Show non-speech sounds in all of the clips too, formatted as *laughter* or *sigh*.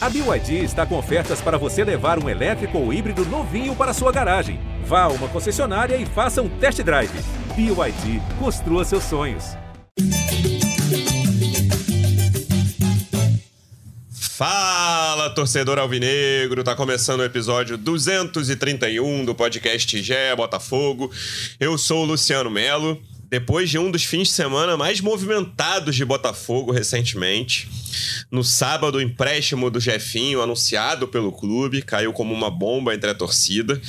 A BYD está com ofertas para você levar um elétrico ou híbrido novinho para sua garagem. Vá a uma concessionária e faça um test drive. BYD, construa seus sonhos. Fala, torcedor alvinegro! Tá começando o episódio 231 do podcast Gé Botafogo. Eu sou o Luciano Melo. Depois de um dos fins de semana mais movimentados de Botafogo recentemente, no sábado, o empréstimo do Jefinho, anunciado pelo clube, caiu como uma bomba entre a torcida.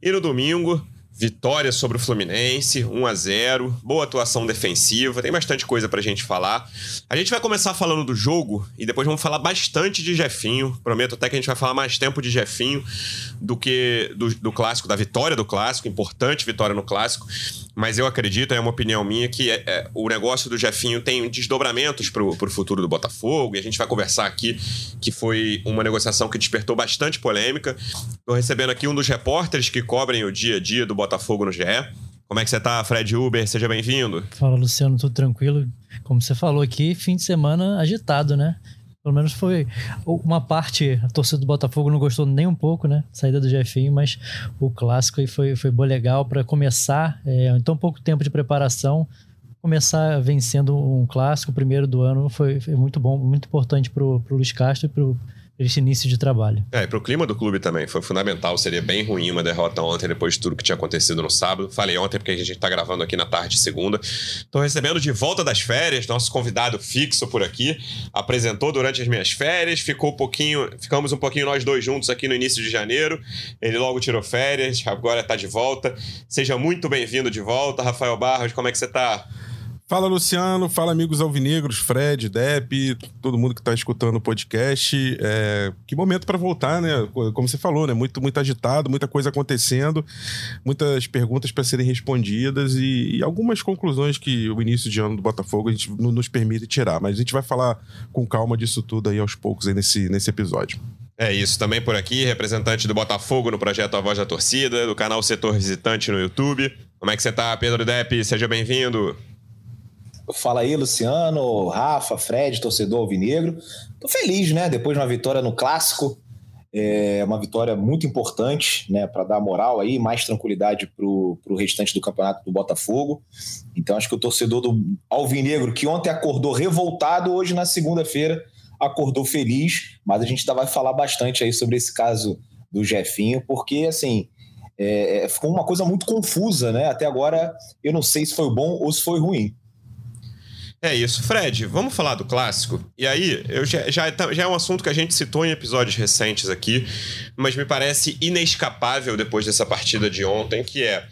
E no domingo, Vitória sobre o Fluminense, 1 a 0 boa atuação defensiva, tem bastante coisa pra gente falar. A gente vai começar falando do jogo e depois vamos falar bastante de Jefinho. Prometo até que a gente vai falar mais tempo de Jefinho do que do, do clássico, da vitória do clássico, importante vitória no clássico. Mas eu acredito, é uma opinião minha, que é, é, o negócio do Jefinho tem desdobramentos para o futuro do Botafogo. E a gente vai conversar aqui que foi uma negociação que despertou bastante polêmica. Estou recebendo aqui um dos repórteres que cobrem o dia a dia do Botafogo no GE. Como é que você está, Fred Uber? Seja bem-vindo. Fala, Luciano, tudo tranquilo? Como você falou aqui, fim de semana agitado, né? Pelo menos foi uma parte, a torcida do Botafogo não gostou nem um pouco, né? Saída do Jefinho, mas o clássico aí foi, foi bom legal para começar, é, em tão pouco tempo de preparação, começar vencendo um clássico, primeiro do ano, foi, foi muito bom, muito importante para o Luiz Castro e para esse início de trabalho. É, e pro clima do clube também foi fundamental. Seria bem ruim uma derrota ontem depois de tudo que tinha acontecido no sábado. Falei ontem porque a gente tá gravando aqui na tarde de segunda. Tô recebendo de volta das férias nosso convidado fixo por aqui. Apresentou durante as minhas férias, ficou um pouquinho, ficamos um pouquinho nós dois juntos aqui no início de janeiro. Ele logo tirou férias, agora tá de volta. Seja muito bem-vindo de volta, Rafael Barros. Como é que você tá? Fala Luciano, fala amigos alvinegros, Fred, Depp, todo mundo que está escutando o podcast. É, que momento para voltar, né? Como você falou, né? Muito, muito agitado, muita coisa acontecendo, muitas perguntas para serem respondidas e, e, algumas conclusões que o início de ano do Botafogo a gente nos permite tirar. Mas a gente vai falar com calma disso tudo aí aos poucos aí nesse, nesse episódio. É isso, também por aqui, representante do Botafogo no projeto A Voz da Torcida, do canal Setor Visitante no YouTube. Como é que você tá, Pedro Depp? Seja bem-vindo. Fala aí, Luciano, Rafa, Fred, torcedor alvinegro. Tô feliz, né? Depois de uma vitória no clássico, é uma vitória muito importante, né? Para dar moral aí, mais tranquilidade pro, pro restante do campeonato do Botafogo. Então acho que o torcedor do alvinegro, que ontem acordou revoltado, hoje na segunda-feira acordou feliz. Mas a gente ainda vai falar bastante aí sobre esse caso do Jefinho, porque assim. É, é ficou uma coisa muito confusa, né? Até agora eu não sei se foi bom ou se foi ruim. É isso. Fred, vamos falar do clássico? E aí, eu já, já, já, é um assunto que a gente citou em episódios recentes aqui, mas me parece inescapável depois dessa partida de ontem, que é,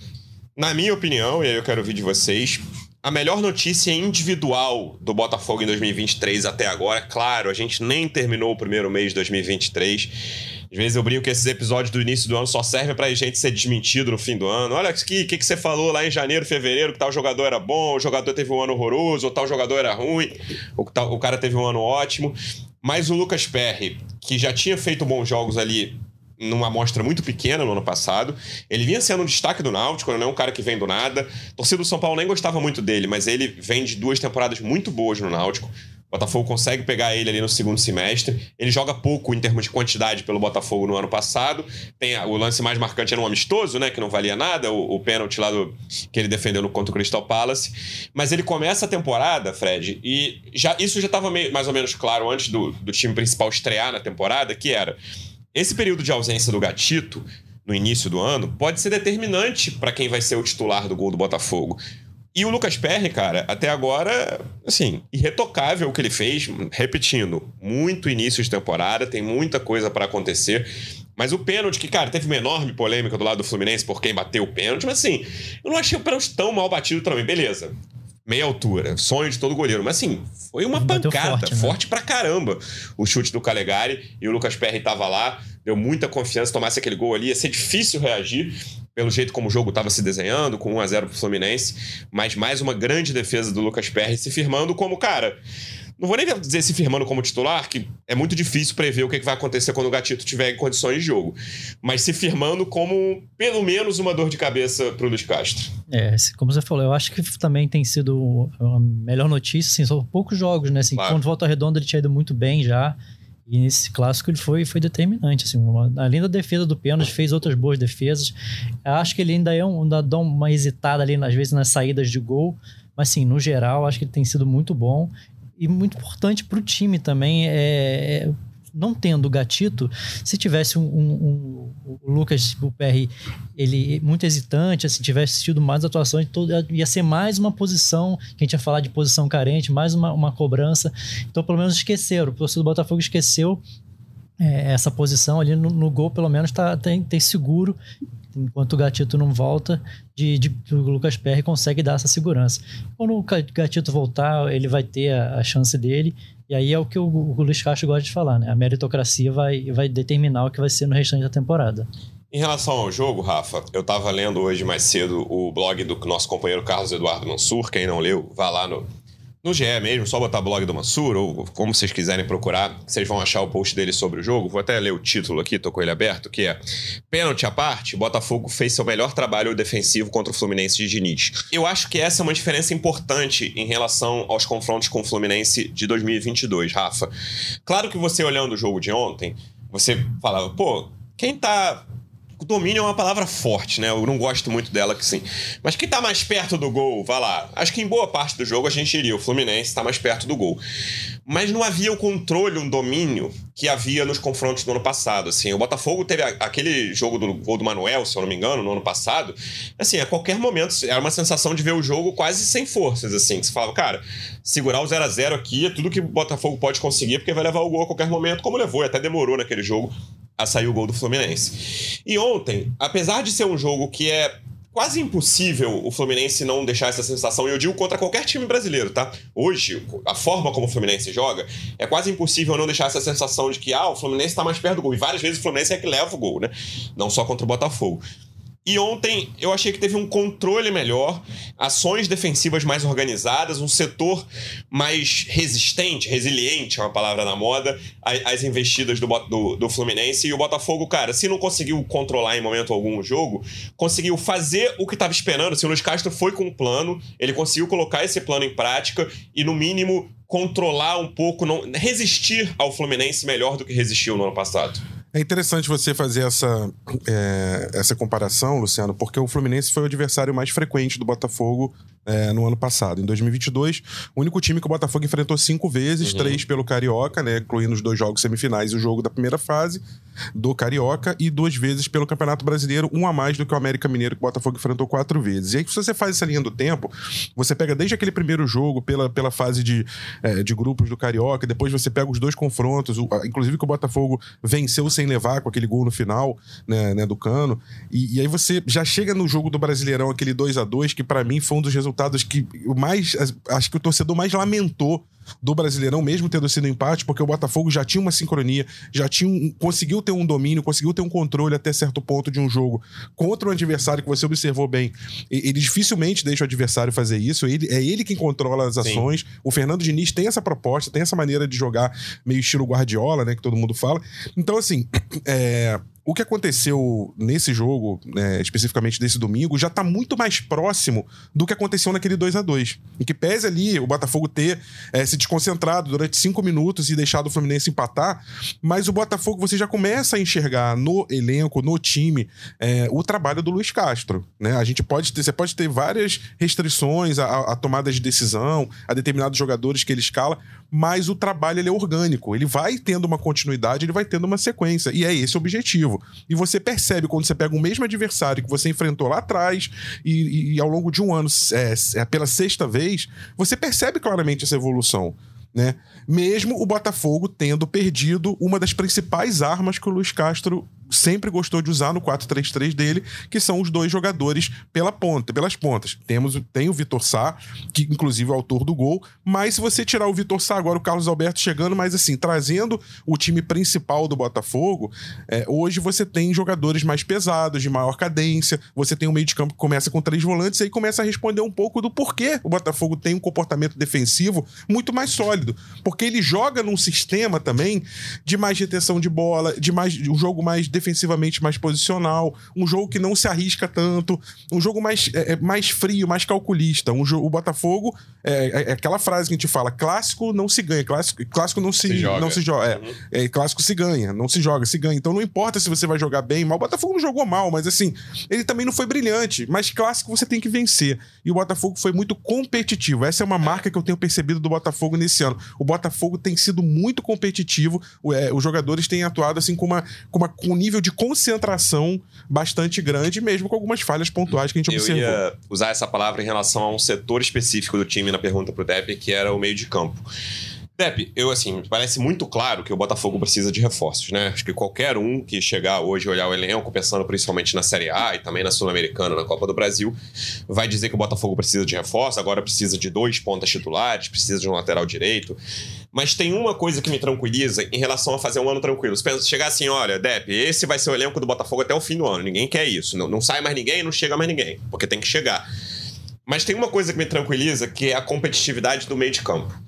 na minha opinião, e aí eu quero ouvir de vocês, a melhor notícia individual do Botafogo em 2023 até agora. Claro, a gente nem terminou o primeiro mês de 2023 às vezes eu brinco que esses episódios do início do ano só servem pra gente ser desmentido no fim do ano. Olha o que, que você falou lá em janeiro, fevereiro, que tal jogador era bom, o jogador teve um ano horroroso, ou tal jogador era ruim, o, tal, o cara teve um ano ótimo. Mas o Lucas Perry, que já tinha feito bons jogos ali numa amostra muito pequena no ano passado. Ele vinha sendo um destaque do Náutico, não é um cara que vem do nada. Torcida do São Paulo nem gostava muito dele, mas ele vem de duas temporadas muito boas no Náutico. Botafogo consegue pegar ele ali no segundo semestre. Ele joga pouco em termos de quantidade pelo Botafogo no ano passado. Tem o lance mais marcante era um amistoso, né? Que não valia nada, o, o pênalti lá do, que ele defendeu no contra o Crystal Palace. Mas ele começa a temporada, Fred, e já isso já estava mais ou menos claro antes do, do time principal estrear na temporada, que era esse período de ausência do Gatito no início do ano pode ser determinante para quem vai ser o titular do gol do Botafogo. E o Lucas Perry, cara, até agora, assim, irretocável o que ele fez, repetindo, muito início de temporada, tem muita coisa para acontecer. Mas o pênalti, que, cara, teve uma enorme polêmica do lado do Fluminense por quem bateu o pênalti, mas assim, eu não achei o pênalti tão mal batido também, beleza. Meia altura, sonho de todo goleiro. Mas assim, foi uma Bateu pancada, forte, né? forte pra caramba o chute do Calegari. E o Lucas Perry tava lá, deu muita confiança, tomasse aquele gol ali, ia ser difícil reagir pelo jeito como o jogo estava se desenhando, com 1 a 0 pro Fluminense, mas mais uma grande defesa do Lucas Perry se firmando como, cara, não vou nem dizer se firmando como titular, que é muito difícil prever o que vai acontecer quando o Gatito tiver em condições de jogo, mas se firmando como pelo menos uma dor de cabeça pro Luiz Castro. É, como você falou, eu acho que também tem sido a melhor notícia, assim, são poucos jogos, né, assim, claro. quando volta redonda ele tinha ido muito bem já, E nesse clássico ele foi, foi determinante. Assim, uma, além da defesa do pênalti, fez outras boas defesas. Eu acho que ele ainda é um, dá uma hesitada ali, às vezes, nas saídas de gol. Mas, assim, no geral, acho que ele tem sido muito bom. E muito importante para o time também. É, é, não tendo o gatito, se tivesse um, um, um o Lucas, o PR, ele muito hesitante, se assim, tivesse tido mais atuações, ia ser mais uma posição, que a gente ia falar de posição carente, mais uma, uma cobrança. Então, pelo menos esqueceram. O torcedor do Botafogo esqueceu é, essa posição ali no, no, gol, pelo menos tá, tem, tem seguro enquanto o Gatito não volta, de, de, o Lucas Perry consegue dar essa segurança. Quando o Gatito voltar, ele vai ter a, a chance dele e aí é o que o, o Luiz Castro gosta de falar, né? A meritocracia vai, vai determinar o que vai ser no restante da temporada. Em relação ao jogo, Rafa, eu estava lendo hoje mais cedo o blog do nosso companheiro Carlos Eduardo Mansur. Quem não leu, vá lá no no GE mesmo, só botar blog do Mansur, ou como vocês quiserem procurar, vocês vão achar o post dele sobre o jogo. Vou até ler o título aqui, tô com ele aberto, que é Pênalti à parte, Botafogo fez seu melhor trabalho defensivo contra o Fluminense de Diniz. Eu acho que essa é uma diferença importante em relação aos confrontos com o Fluminense de 2022, Rafa. Claro que você olhando o jogo de ontem, você falava, pô, quem tá domínio é uma palavra forte, né? Eu não gosto muito dela que sim. Mas quem tá mais perto do gol, vai lá. Acho que em boa parte do jogo a gente iria. O Fluminense tá mais perto do gol. Mas não havia o controle, um domínio que havia nos confrontos do ano passado. Assim, o Botafogo teve aquele jogo do gol do Manuel, se eu não me engano, no ano passado. Assim, a qualquer momento era uma sensação de ver o jogo quase sem forças, assim. Que você falava, cara, segurar o 0 a 0 aqui é tudo que o Botafogo pode conseguir, porque vai levar o gol a qualquer momento, como levou, e até demorou naquele jogo a sair o gol do Fluminense. E ontem, apesar de ser um jogo que é quase impossível o Fluminense não deixar essa sensação, e eu digo contra qualquer time brasileiro, tá? Hoje, a forma como o Fluminense joga, é quase impossível não deixar essa sensação de que, ah, o Fluminense tá mais perto do gol. E várias vezes o Fluminense é que leva o gol, né? Não só contra o Botafogo. E ontem eu achei que teve um controle melhor, ações defensivas mais organizadas, um setor mais resistente, resiliente é uma palavra na moda, às investidas do, do, do, Fluminense. E o Botafogo, cara, se não conseguiu controlar em momento algum o jogo, conseguiu fazer o que estava esperando. Se o Luiz Castro foi com um plano, ele conseguiu colocar esse plano em prática e, no mínimo, controlar um pouco, não resistir ao Fluminense melhor do que resistiu no ano passado. É interessante você fazer essa, é, essa comparação, Luciano, porque o Fluminense foi o adversário mais frequente do Botafogo é, no ano passado. Em 2022, o único time que o Botafogo enfrentou cinco vezes, uhum. três pelo Carioca, né, incluindo os dois jogos semifinais e o jogo da primeira fase do Carioca, e duas vezes pelo Campeonato Brasileiro, um a mais do que o América Mineiro, que o Botafogo enfrentou quatro vezes. E aí, se você faz essa linha do tempo, você pega desde aquele primeiro jogo, pela, pela fase de, é, de grupos do Carioca, depois você pega os dois confrontos, o, inclusive que o Botafogo venceu sem levar com aquele gol no final né, né do Cano, e, e aí você já chega no jogo do Brasileirão, aquele 2 a 2 que para mim foi um dos resultados resultados que o mais. Acho que o torcedor mais lamentou do Brasileirão, mesmo tendo sido empate, porque o Botafogo já tinha uma sincronia, já tinha um, conseguiu ter um domínio, conseguiu ter um controle até certo ponto de um jogo contra um adversário que você observou bem. Ele dificilmente deixa o adversário fazer isso, ele, é ele quem controla as ações. Sim. O Fernando Diniz tem essa proposta, tem essa maneira de jogar meio estilo Guardiola, né, que todo mundo fala. Então, assim, *clears throat* é, o que aconteceu nesse jogo, né, especificamente desse domingo, já está muito mais próximo do que aconteceu naquele 2 a 2 Em que pese ali o Botafogo ter é, se desconcentrado durante cinco minutos e deixado o Fluminense empatar, mas o Botafogo você já começa a enxergar no elenco, no time, é, o trabalho do Luiz Castro. Né? A gente pode ter, você pode ter várias restrições à, tomada de decisão, a determinados jogadores que ele escala, mas o trabalho ele é orgânico. Ele vai tendo uma continuidade, ele vai tendo uma sequência. E é esse o objetivo. E você percebe quando você pega o mesmo adversário que você enfrentou lá atrás e, e ao longo de um ano, é, é, pela sexta vez, você percebe claramente essa evolução. Né? Mesmo o Botafogo tendo perdido uma das principais armas que o Luiz Castro sempre gostou de usar no 4-3-3 dele, que são os dois jogadores pela ponta, pelas pontas. Temos tem o Vitor Sá, que inclusive é autor do gol, mas se você tirar o Vitor Sá agora o Carlos Alberto chegando, mas assim, trazendo o time principal do Botafogo, é, hoje você tem jogadores mais pesados, de maior cadência, você tem um meio de campo que começa com três volantes e aí começa a responder um pouco do porquê o Botafogo tem um comportamento defensivo muito mais sólido, porque ele joga num sistema também de mais retenção de bola, de mais um jogo mais defensivo defensivamente mais posicional, um jogo que não se arrisca tanto, um jogo mais, é, é mais frio, mais calculista. Um jogo, o Botafogo, é, é, é, aquela frase que a gente fala: clássico não se ganha, clássico, clássico não se, se joga. Não se joga é, uhum. é, clássico se ganha, não se joga, se ganha. Então não importa se você vai jogar bem, mal. O Botafogo não jogou mal, mas assim, ele também não foi brilhante. Mas clássico você tem que vencer. E o Botafogo foi muito competitivo. Essa é uma marca que eu tenho percebido do Botafogo nesse ano. O Botafogo tem sido muito competitivo. Os jogadores têm atuado assim com, uma, com, uma, com um nível de concentração bastante grande, mesmo com algumas falhas pontuais que a gente eu observou. Eu ia usar essa palavra em relação a um setor específico do time na pergunta pro Depp, que era o meio de campo. Pepe, eu assim, parece muito claro que o Botafogo precisa de reforços, né? Acho que qualquer um que chegar hoje olhar o elenco, pensando principalmente na Série A e também na Sul-Americana, na Copa do Brasil, vai dizer que o Botafogo precisa de reforço, agora precisa de dois pontas titulares, precisa de um lateral direito. Mas tem uma coisa que me tranquiliza em relação a fazer um ano tranquilo. Pensa, chegar assim, olha, Depp, esse vai ser o elenco do Botafogo até o fim do ano. Ninguém quer isso. Não, não sai mais ninguém, não chega mais ninguém, porque tem que chegar. Mas tem uma coisa que me tranquiliza, que é a competitividade do meio de campo.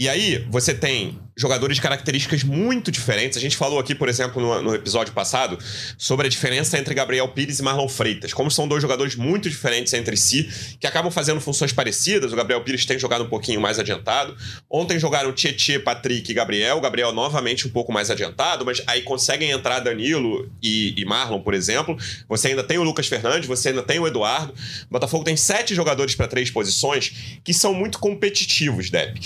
E aí, você tem jogadores de características muito diferentes. A gente falou aqui, por exemplo, no, no, episódio passado, sobre a diferença entre Gabriel Pires e Marlon Freitas. Como são dois jogadores muito diferentes entre si, que acabam fazendo funções parecidas. O Gabriel Pires tem jogado um pouquinho mais adiantado. Ontem jogaram Tietê, Patrick e Gabriel. O Gabriel novamente um pouco mais adiantado, mas aí conseguem entrar Danilo e, e Marlon, por exemplo. Você ainda tem o Lucas Fernandes, você ainda tem o Eduardo. O Botafogo tem sete jogadores para três posições que são muito competitivos, Depp.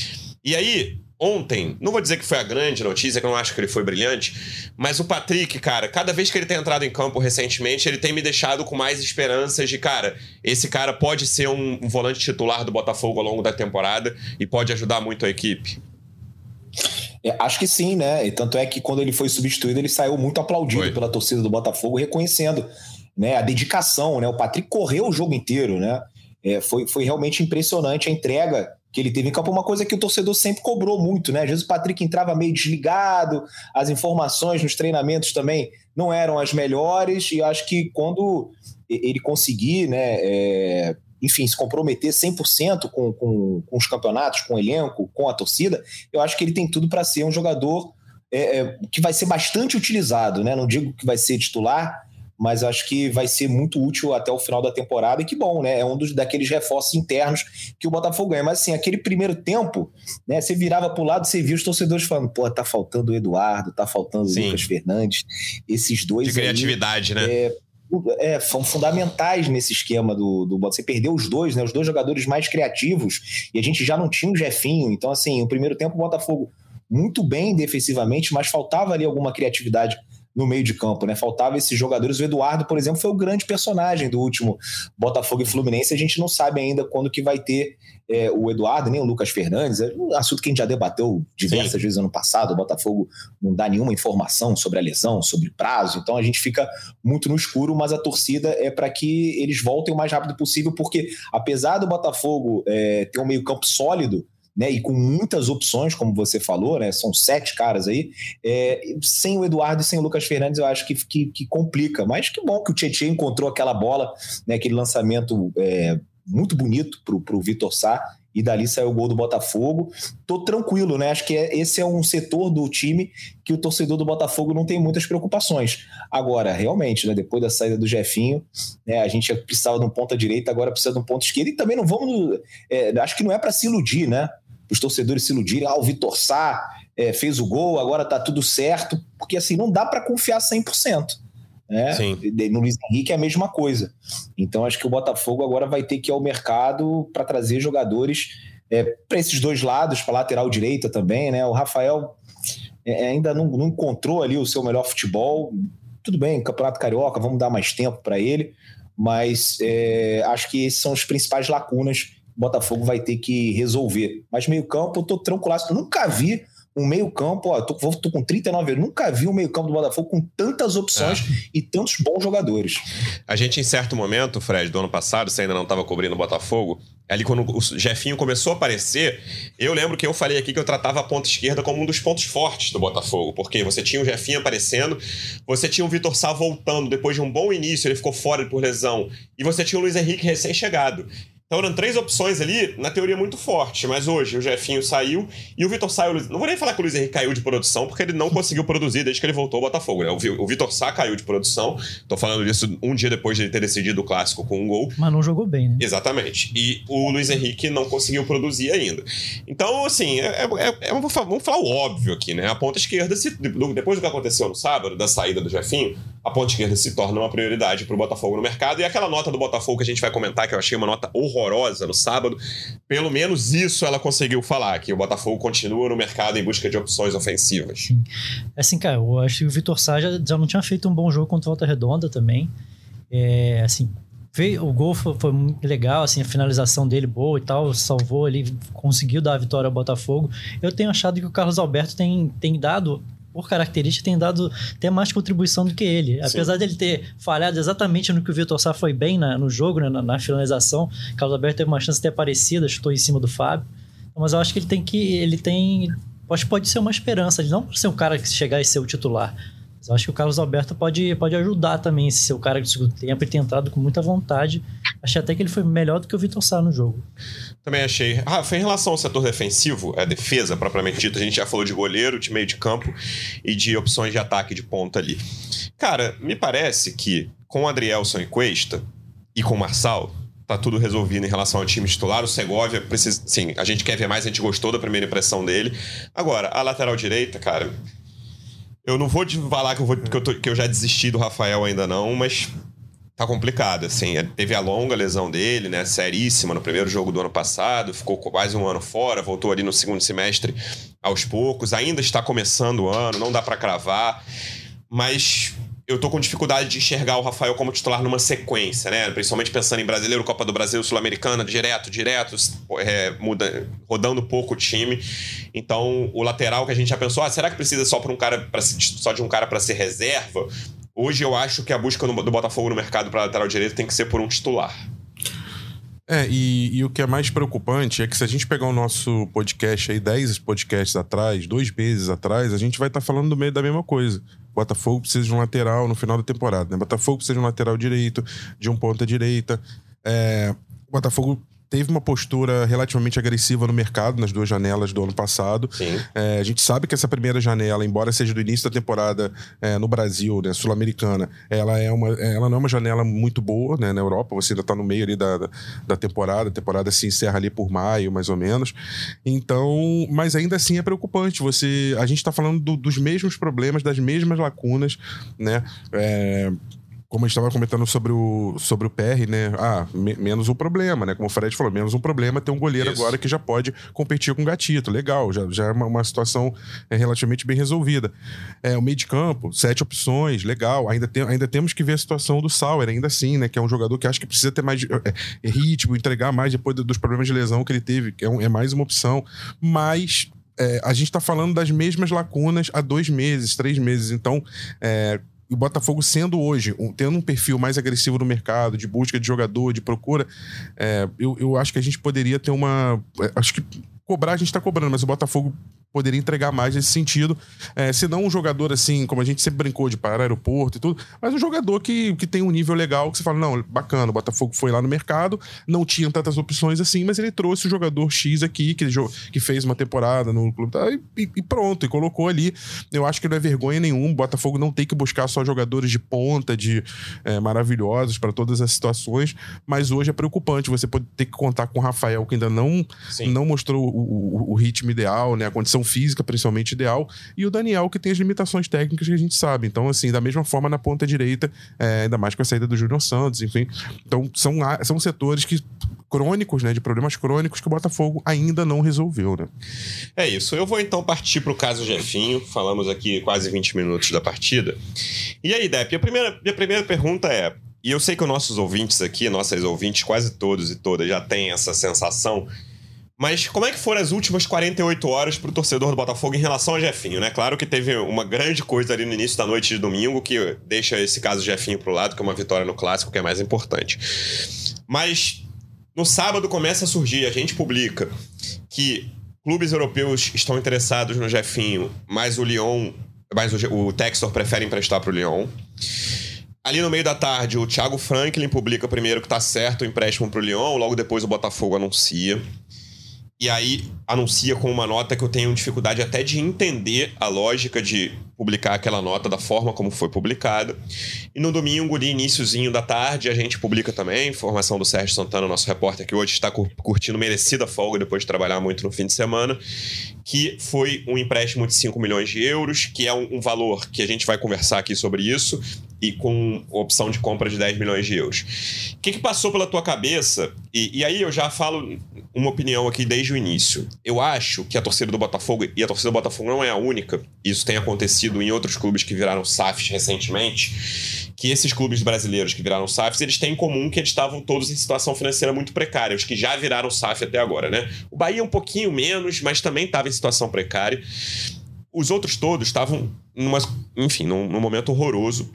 E aí, ontem, não vou dizer que foi a grande notícia, que eu não acho que ele foi brilhante, mas o Patrick, cara, cada vez que ele tem entrado em campo recentemente, ele tem me deixado com mais esperanças de, cara, esse cara pode ser um, um volante titular do Botafogo ao longo da temporada e pode ajudar muito a equipe. É, acho que sim, né? E tanto é que quando ele foi substituído, ele saiu muito aplaudido foi. pela torcida do Botafogo, reconhecendo né, a dedicação, né? O Patrick correu o jogo inteiro, né? É, foi, foi realmente impressionante a entrega que ele teve em campo, uma coisa que o torcedor sempre cobrou muito, né? Às vezes o Patrick entrava meio desligado, as informações nos treinamentos também não eram as melhores, e acho que quando ele conseguir, né, é, enfim, se comprometer 100% com, com, com os campeonatos, com o elenco, com a torcida, eu acho que ele tem tudo para ser um jogador é, é, que vai ser bastante utilizado, né? Não digo que vai ser titular, mas acho que vai ser muito útil até o final da temporada. E que bom, né? É um dos daqueles reforços internos que o Botafogo ganha. Mas assim, aquele primeiro tempo, né? Você virava para o lado, você via os torcedores falando: pô, tá faltando o Eduardo, tá faltando o Lucas Fernandes. Esses dois. De criatividade, aí, né? É, é, são fundamentais nesse esquema do, do Você perdeu os dois, né? Os dois jogadores mais criativos, e a gente já não tinha o Jefinho. Então, assim, o primeiro tempo o Botafogo muito bem defensivamente, mas faltava ali alguma criatividade no meio de campo, né? Faltava esses jogadores. O Eduardo, por exemplo, foi o grande personagem do último Botafogo e Fluminense. A gente não sabe ainda quando que vai ter é, o Eduardo, nem o Lucas Fernandes. É um assunto que a gente já debateu diversas Sim. vezes ano passado. O Botafogo não dá nenhuma informação sobre a lesão, sobre prazo. Então a gente fica muito no escuro, mas a torcida é para que eles voltem o mais rápido possível, porque apesar do Botafogo é, ter um meio campo sólido, né, e com muitas opções, como você falou, né, são sete caras aí, é, sem o Eduardo e sem o Lucas Fernandes eu acho que, que, que complica, mas que bom que o Tietchan encontrou aquela bola, né, aquele lançamento é, muito bonito para o Vitor Sá, e dali saiu o gol do Botafogo. Tô tranquilo, né? Acho que é, esse é um setor do time que o torcedor do Botafogo não tem muitas preocupações. Agora, realmente, né, depois da saída do Jefinho, né, a gente precisava de um ponta direita, agora precisa de um ponto esquerdo, e também não vamos. É, acho que não é para se iludir, né? Os torcedores se iludirem, ah, o Vitor Sá é, fez o gol, agora tá tudo certo, porque assim, não dá para confiar 100%. Né? Sim. No Luiz Henrique é a mesma coisa. Então acho que o Botafogo agora vai ter que ir ao mercado para trazer jogadores é, para esses dois lados, para lateral direita também, né? O Rafael é, ainda não, não, encontrou ali o seu melhor futebol. Tudo bem, Campeonato Carioca, vamos dar mais tempo para ele, mas é, acho que esses são os principais lacunas Botafogo vai ter que resolver. Mas meio-campo, eu tô tranquilo. Eu nunca vi um meio-campo, ó, tô, tô com 39 anos, nunca vi um meio-campo do Botafogo com tantas opções é. e tantos bons jogadores. A gente, em certo momento, Fred, do ano passado, você ainda não estava cobrindo o Botafogo, ali quando o Jefinho começou a aparecer, eu lembro que eu falei aqui que eu tratava a ponta esquerda como um dos pontos fortes do Botafogo, porque você tinha o Jefinho aparecendo, você tinha o Vitor Sá voltando depois de um bom início, ele ficou fora por lesão, e você tinha o Luiz Henrique recém-chegado. Então eram três opções ali, na teoria muito forte, mas hoje o Jefinho saiu e o Vitor saiu. Não vou nem falar que o Luiz Henrique caiu de produção, porque ele não conseguiu produzir desde que ele voltou ao Botafogo. Né? O Vitor Sá caiu de produção, tô falando disso um dia depois de ele ter decidido o clássico com um gol. Mas não jogou bem, né? Exatamente. E o Luiz Henrique não conseguiu produzir ainda. Então, assim, é, é, é, vamos falar o óbvio aqui, né? A ponta esquerda, se, depois do que aconteceu no sábado, da saída do Jefinho, a ponta esquerda se torna uma prioridade para o Botafogo no mercado. E aquela nota do Botafogo que a gente vai comentar, que eu achei uma nota horrorosa no sábado, pelo menos isso ela conseguiu falar, que o Botafogo continua no mercado em busca de opções ofensivas. Sim. Assim, cara, eu acho que o Vitor Sá já, já não tinha feito um bom jogo contra o Volta Redonda também. É, assim, veio, o gol foi, foi, muito legal, assim, a finalização dele boa e tal, salvou ali, conseguiu dar a vitória ao Botafogo. Eu tenho achado que o Carlos Alberto tem, tem dado por característica, tem dado até mais contribuição do que ele. Sim. Apesar dele ter falhado exatamente no que o Vitor Sá foi bem na, no jogo, né, na, na, finalização, Carlos Alberto teve uma chance até parecida, chutou em cima do Fábio. Mas eu acho que ele tem que. Ele tem. Acho que pode ser uma esperança, ele não ser um cara que chegar e ser o titular. Mas eu acho que o Carlos Alberto pode, pode ajudar também esse seu cara de segundo tempo e ter entrado com muita vontade. Achei até que ele foi melhor do que o Vitor Sá no jogo. Também achei. Rafa, em relação ao setor defensivo, a defesa propriamente dita, a gente já falou de goleiro, de meio de campo e de opções de ataque de ponta ali. Cara, me parece que com Adrielson e Cuesta e com Marçal, tá tudo resolvido em relação ao time titular. O Segovia, precisa, sim, a gente quer ver mais, a gente gostou da primeira impressão dele. Agora, a lateral direita, cara, eu não vou te falar que eu, vou, que eu, tô, que eu já desisti do Rafael ainda não, mas tá complicado, assim. É, teve a longa lesão dele, né? Seríssima no primeiro jogo do ano passado, ficou quase um ano fora, voltou ali no segundo semestre aos poucos. Ainda está começando o ano, não dá para cravar, mas eu tô com dificuldade de enxergar o Rafael como titular numa sequência, né? Principalmente pensando em brasileiro, Copa do Brasil, Sul-Americana, direto, direto, é, muda, rodando pouco o time. Então, o lateral que a gente já pensou, ah, será que precisa só, um cara só de um cara para ser reserva? Hoje eu acho que a busca do Botafogo no mercado para lateral direito tem que ser por um titular. É, e, e, o que é mais preocupante é que se a gente pegar o nosso podcast aí, 10 podcasts atrás, dois meses atrás, a gente vai estar tá falando do meio da mesma coisa. Botafogo precisa de um lateral no final da temporada, né? Botafogo precisa de um lateral direito, de um ponta direita. É, Botafogo teve uma postura relativamente agressiva no mercado nas duas janelas do ano passado. É, a gente sabe que essa primeira janela, embora seja do início da temporada é, no Brasil, né, sul-americana, ela, é uma, ela não é uma janela muito boa né, na Europa. Você ainda está no meio ali da, da temporada. A temporada se encerra ali por maio, mais ou menos. Então, mas ainda assim é preocupante. Você, a gente está falando do, dos mesmos problemas, das mesmas lacunas, né? É, como a gente estava comentando sobre o, sobre o PR, né? Ah, me, menos um problema, né? Como o Fred falou, menos um problema ter um goleiro Isso. agora que já pode competir com o gatito. Legal, já, já é uma, uma situação é, relativamente bem resolvida. É, o meio de campo, sete opções, legal. Ainda, tem, ainda temos que ver a situação do Sauer, ainda assim, né? Que é um jogador que acho que precisa ter mais é, é ritmo, entregar mais depois dos problemas de lesão que ele teve, que é, um, é mais uma opção. Mas é, a gente está falando das mesmas lacunas há dois meses, três meses. Então, é, o Botafogo sendo hoje, um, tendo um perfil mais agressivo no mercado, de busca de jogador, de procura, é, eu, eu acho que a gente poderia ter uma. É, acho que cobrar a gente está cobrando, mas o Botafogo poderia entregar mais nesse sentido. É, se não um jogador assim, como a gente sempre brincou de parar aeroporto e tudo, mas um jogador que, que tem um nível legal, que você fala, não, bacana, o Botafogo foi lá no mercado, não tinha tantas opções assim, mas ele trouxe o jogador X aqui, que, que fez uma temporada no clube tá, e, e, pronto, e colocou ali. Eu acho que não é vergonha nenhuma, o Botafogo não tem que buscar só jogadores de ponta, de é, maravilhosos para todas as situações, mas hoje é preocupante você pode ter que contar com o Rafael, que ainda não, não mostrou o, o, ritmo ideal, né, a condição física, principalmente, ideal, e o Daniel, que tem as limitações técnicas que a gente sabe. Então, assim, da mesma forma na ponta direita, é, ainda mais com a saída do Júnior Santos, enfim. Então, são, são setores que crônicos, né, de problemas crônicos que o Botafogo ainda não resolveu, né? É isso. Eu vou então partir para o caso Jefinho. Falamos aqui quase 20 minutos da partida. E aí, Depp, a primeira, a primeira pergunta é: e eu sei que os nossos ouvintes aqui, nossas ouvintes, quase todos e todas, já têm essa sensação mas como é que foram as últimas 48 horas para o torcedor do Botafogo em relação a Jefinho, né? Claro que teve uma grande coisa ali no início da noite de domingo que deixa esse caso Jefinho para o lado, que é uma vitória no clássico que é mais importante. Mas no sábado começa a surgir, a gente publica que clubes europeus estão interessados no Jefinho, mas o Lyon, mas o, o Textor prefere emprestar para o Lyon. Ali no meio da tarde, o Thiago Franklin publica primeiro que tá certo o empréstimo pro Lyon, logo depois o Botafogo anuncia. E aí anuncia com uma nota que eu tenho dificuldade até de entender a lógica de publicar aquela nota da forma como foi publicada. E no domingo, ali, iníciozinho da tarde, a gente publica também, informação do Sérgio Santana, nosso repórter, que hoje está curtindo merecida folga depois de trabalhar muito no fim de semana, que foi um empréstimo de 5 milhões de euros, que é um, um valor que a gente vai conversar aqui sobre isso, e com opção de compra de 10 milhões de euros. O que, que passou pela tua cabeça? E, e, aí eu já falo uma opinião aqui desde o início. Eu acho que a torcida do Botafogo, e a torcida do Botafogo não é a única, isso tem acontecido em outros clubes que viraram SAFs recentemente, que esses clubes brasileiros que viraram SAFs, eles têm em comum que eles estavam todos em situação financeira muito precária, os que já viraram SAF até agora, né? O Bahia um pouquinho menos, mas também estava em situação precária. Os outros todos estavam, enfim, num, num momento horroroso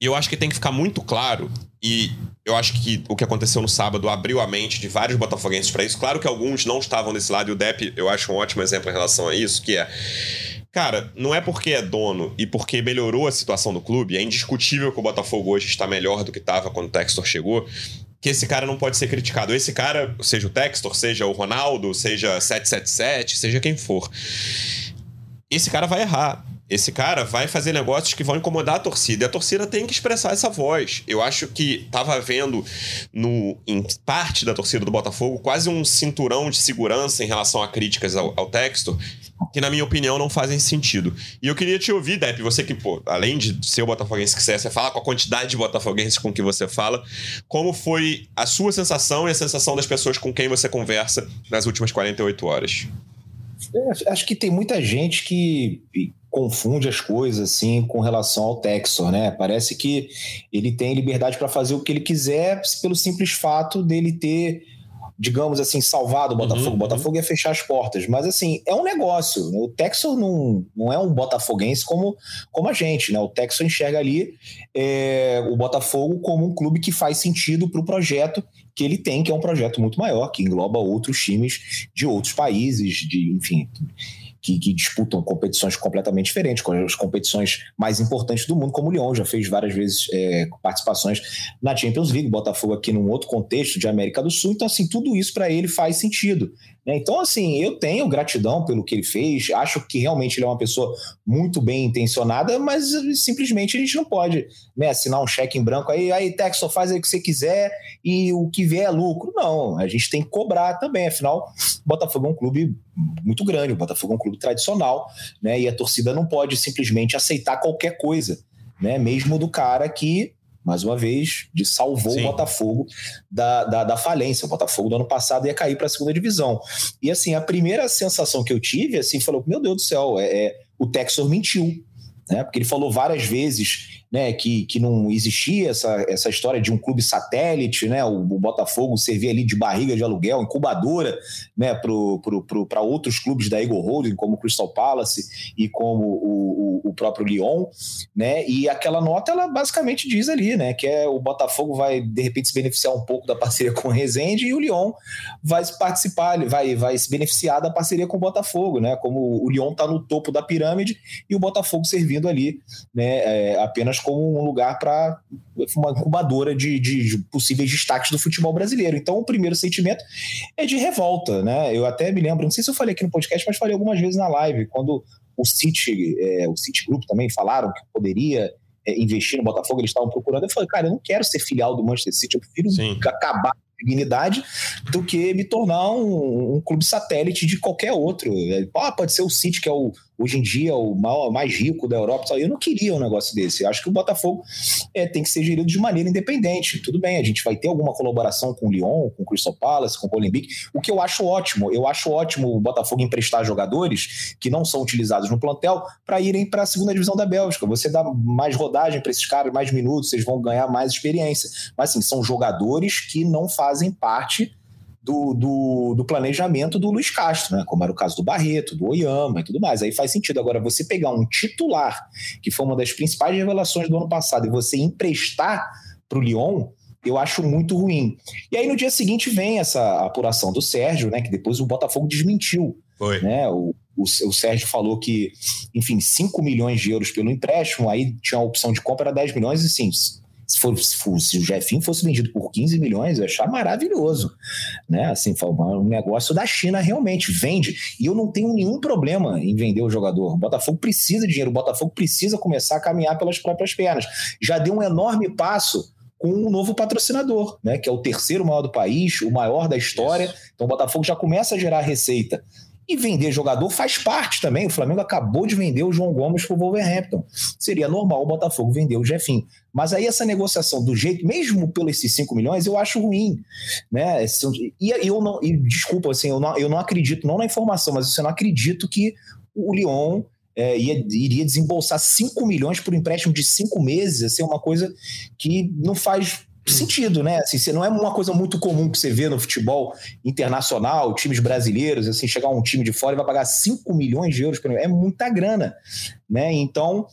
e eu acho que tem que ficar muito claro, e eu acho que o que aconteceu no sábado abriu a mente de vários botafoguenses para isso. Claro que alguns não estavam desse lado, e o Depp eu acho um ótimo exemplo em relação a isso, que é. Cara, não é porque é dono e porque melhorou a situação do clube, é indiscutível que o Botafogo hoje está melhor do que estava quando o Textor chegou, que esse cara não pode ser criticado. Esse cara, seja o Textor, seja o Ronaldo, seja 777, seja quem for. Esse cara vai errar esse cara vai fazer negócios que vão incomodar a torcida. E a torcida tem que expressar essa voz. Eu acho que tava havendo, no, em parte da torcida do Botafogo, quase um cinturão de segurança em relação a críticas ao, ao texto, que, na minha opinião, não fazem sentido. E eu queria te ouvir, Depp, você que, pô, além de ser o botafoguense que você é, fala com a quantidade de botafoguenses com que você fala, como foi a sua sensação e a sensação das pessoas com quem você conversa nas últimas 48 horas? É, acho que tem muita gente que confunde as coisas assim com relação ao Texor, né? Parece que ele tem liberdade para fazer o que ele quiser pelo simples fato dele ter digamos assim, salvado o Botafogo. Uhum, o Botafogo ia fechar as portas. Mas, assim, é um negócio. O Texor não, não é um botafoguense como, como a gente, né? O Texor enxerga ali é, o Botafogo como um clube que faz sentido para o projeto que ele tem, que é um projeto muito maior, que engloba outros times de outros países, de, enfim que, que, disputam competições completamente diferentes, com as competições mais importantes do mundo, como o Lyon já fez várias vezes é, participações na Champions League, Botafogo aqui num outro contexto de América do Sul. Então, assim, tudo isso para ele faz sentido. Né? Então, assim, eu tenho gratidão pelo que ele fez, acho que realmente ele é uma pessoa muito bem intencionada, mas simplesmente a gente não pode né, assinar um cheque em branco aí, aí, Texas, faz aí o que você quiser e o que vier é lucro. Não, a gente tem que cobrar também, afinal, Botafogo é um clube muito grande, o Botafogo é um clube tradicional, né? E a torcida não pode simplesmente aceitar qualquer coisa, né? Mesmo do cara que mais uma vez, de salvou Sim. o Botafogo da, da, da, falência. O Botafogo do ano passado ia cair para a segunda divisão. E assim, a primeira sensação que eu tive, assim, falou: meu Deus do céu, é, é o Texor mentiu. Né? Porque ele falou várias vezes né, que, que não existia essa, essa história de um clube satélite, né, o, o Botafogo servia ali de barriga de aluguel, incubadora né, para outros clubes da Eagle Holding, como o Crystal Palace e como o, o, o, próprio Lyon, né, e aquela nota ela basicamente diz ali, né, que é o Botafogo vai de repente se beneficiar um pouco da parceria com o Rezende e o Lyon vai participar, vai, vai se beneficiar da parceria com o Botafogo, né, como o Lyon está no topo da pirâmide e o Botafogo servindo ali, né, é, apenas apenas como um lugar para uma incubadora de, de, possíveis destaques do futebol brasileiro. Então, o primeiro sentimento é de revolta, né? Eu até me lembro, não sei se eu falei aqui no podcast, mas falei algumas vezes na live, quando o City, é, o City Group também falaram que poderia é, investir no Botafogo, eles estavam procurando. Eu falei, cara, eu não quero ser filial do Manchester City, eu prefiro Sim. acabar dignidade do que me tornar um, um, clube satélite de qualquer outro. Ah, pode ser o City, que é o, hoje em dia o mais rico da Europa. Eu não queria um negócio desse. Eu acho que o Botafogo é, tem que ser gerido de maneira independente. Tudo bem, a gente vai ter alguma colaboração com o Lyon, com o Crystal Palace, com o Olympique, o que eu acho ótimo. Eu acho ótimo o Botafogo emprestar jogadores que não são utilizados no plantel para irem para a segunda divisão da Bélgica. Você dá mais rodagem para esses caras, mais minutos, eles vão ganhar mais experiência. Mas assim, são jogadores que não fazem parte do, do, do, planejamento do Luiz Castro, né? como era o caso do Barreto, do Oyama e tudo mais. Aí faz sentido. Agora, você pegar um titular, que foi uma das principais revelações do ano passado, e você emprestar para o Lyon, eu acho muito ruim. E aí no dia seguinte vem essa apuração do Sérgio, né? Que depois o Botafogo desmentiu. Foi. Né? O, o, o, Sérgio falou que, enfim, 5 milhões de euros pelo empréstimo, aí tinha a opção de compra, era 10 milhões, e sim, Se, for, se, for, se o Jefinho fosse vendido por 15 milhões, eu ia achar maravilhoso. Né? Assim, um negócio da China realmente vende. E eu não tenho nenhum problema em vender o jogador. O Botafogo precisa de dinheiro, o Botafogo precisa começar a caminhar pelas próprias pernas. Já deu um enorme passo com um novo patrocinador, né? Que é o terceiro maior do país, o maior da história. Isso. Então o Botafogo já começa a gerar receita. E vender jogador faz parte também. O Flamengo acabou de vender o João Gomes para o Wolverhampton. Seria normal o Botafogo vender o Jefinho. Mas aí essa negociação do jeito, mesmo pelos esses 5 milhões, eu acho ruim. Né? E eu não, e, desculpa, assim, eu não, eu não acredito, não na informação, mas eu não acredito que o Lyon é, ia, iria desembolsar 5 milhões por empréstimo de 5 meses. Assim, é uma coisa que não faz sentido, né? Assim, não é uma coisa muito comum que você vê no futebol internacional, times brasileiros, assim, chegar um time de fora e vai pagar 5 milhões de euros por É muita grana, né? Então,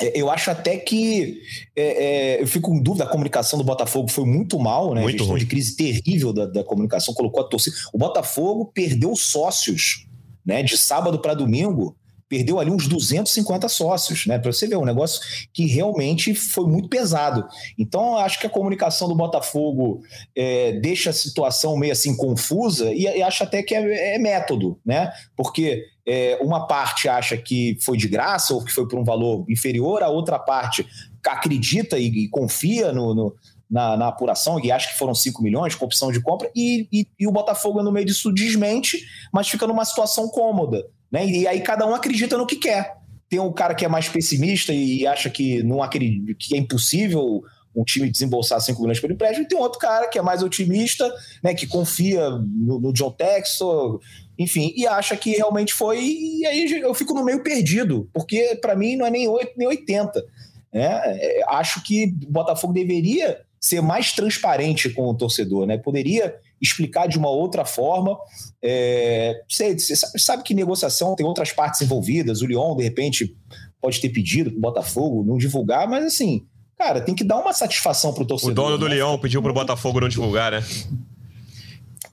é, eu acho até que é, é, eu fico em dúvida, a comunicação do Botafogo foi muito mal, né? Muito a ruim. de crise terrível da, da, comunicação, colocou a torcida. O Botafogo perdeu sócios, né? De sábado para domingo, perdeu ali uns 250 sócios, né? Para você ver, um negócio que realmente foi muito pesado. Então, acho que a comunicação do Botafogo é, deixa a situação meio assim confusa e, e acho até que é, é método, né? Porque é, uma parte acha que foi de graça ou que foi por um valor inferior, a outra parte acredita e, e confia no, no na, na, apuração e acha que foram 5 milhões com opção de compra, e, e, e, o Botafogo no meio disso desmente, mas fica numa situação cômoda. Né? E aí cada um acredita no que quer. Tem um cara que é mais pessimista e acha que não acredita, que é impossível um time desembolsar 5 milhões por empréstimo, e tem outro cara que é mais otimista, né, que confia no, no John Textor, enfim, e acha que realmente foi, e aí eu fico no meio perdido, porque para mim não é nem 8 nem 80. Né? É, acho que o Botafogo deveria ser mais transparente com o torcedor, né? Poderia explicar de uma outra forma. É, você, você sabe que negociação tem outras partes envolvidas. O Lyon, de repente, pode ter pedido para o Botafogo não divulgar, mas assim, cara, tem que dar uma satisfação para o torcedor. O dono do né? Lyon pediu para o Botafogo não divulgar, né?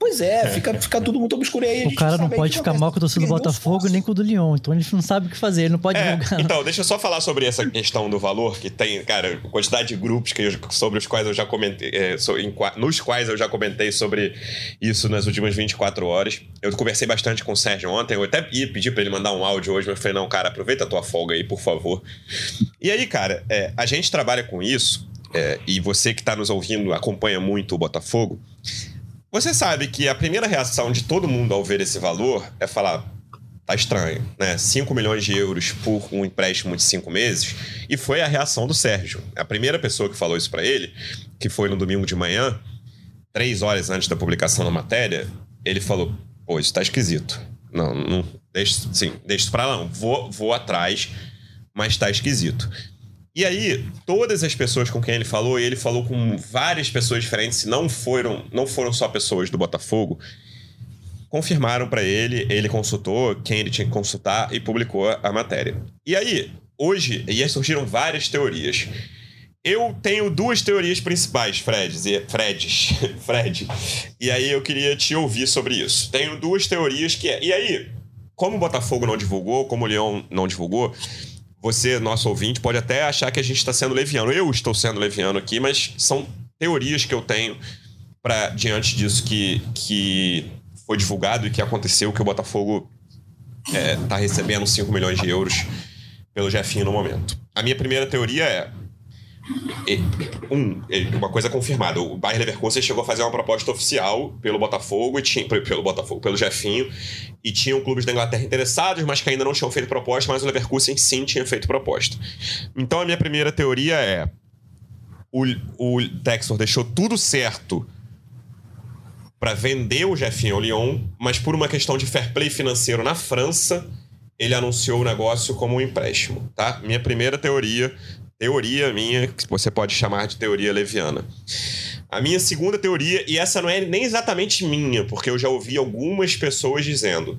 Pois é, fica, fica tudo muito obscuro aí. O cara não pode ficar mal com o torcedor do Botafogo nem com o do Lyon. Então a gente não sabe o que fazer, ele não pode é, divulgar. Então, deixa eu só falar sobre essa questão do valor, que tem, cara, quantidade de grupos que eu, sobre os quais eu já comentei, é, so, em, nos quais eu já comentei sobre isso nas últimas 24 horas. Eu conversei bastante com o Sérgio ontem, eu até ia pedir pra ele mandar um áudio hoje, mas eu falei, não, cara, aproveita a tua folga aí, por favor. E aí, cara, é, a gente trabalha com isso, é, e você que está nos ouvindo acompanha muito o Botafogo. Você sabe que a primeira reação de todo mundo ao ver esse valor é falar: tá estranho, né? 5 milhões de euros por um empréstimo de 5 meses. E foi a reação do Sérgio. A primeira pessoa que falou isso para ele, que foi no domingo de manhã, três horas antes da publicação da matéria, ele falou: pô, isso tá esquisito. Não, não deixa, sim, deixa isso pra lá, não. Vou, vou atrás, mas tá esquisito. E aí, todas as pessoas com quem ele falou, e ele falou com várias pessoas diferentes, não foram, não foram só pessoas do Botafogo, confirmaram para ele, ele consultou quem ele tinha que consultar e publicou a matéria. E aí, hoje, e aí surgiram várias teorias. Eu tenho duas teorias principais, Fred, Freds, *laughs* Fred. E aí eu queria te ouvir sobre isso. Tenho duas teorias que é. E aí, como o Botafogo não divulgou, como o Leão não divulgou, você, nosso ouvinte, pode até achar que a gente está sendo leviano. Eu estou sendo leviano aqui, mas são teorias que eu tenho para diante disso que, que foi divulgado e que aconteceu, que o Botafogo está é, tá recebendo 5 milhões de euros pelo Jefinho no momento. A minha primeira teoria é um, uma coisa confirmada. O Bayer Leverkusen chegou a fazer uma proposta oficial pelo Botafogo e tinha pelo Botafogo, pelo Jefinho, e tinham clubes da Inglaterra interessados, mas que ainda não tinham feito proposta, mas o Leverkusen sim tinha feito proposta. Então a minha primeira teoria é o, o Textor deixou tudo certo para vender o Jefinho ao Lyon, mas por uma questão de fair play financeiro na França, ele anunciou o negócio como um empréstimo, tá? Minha primeira teoria teoria minha, que você pode chamar de teoria leviana. A minha segunda teoria, e essa não é nem exatamente minha, porque eu já ouvi algumas pessoas dizendo: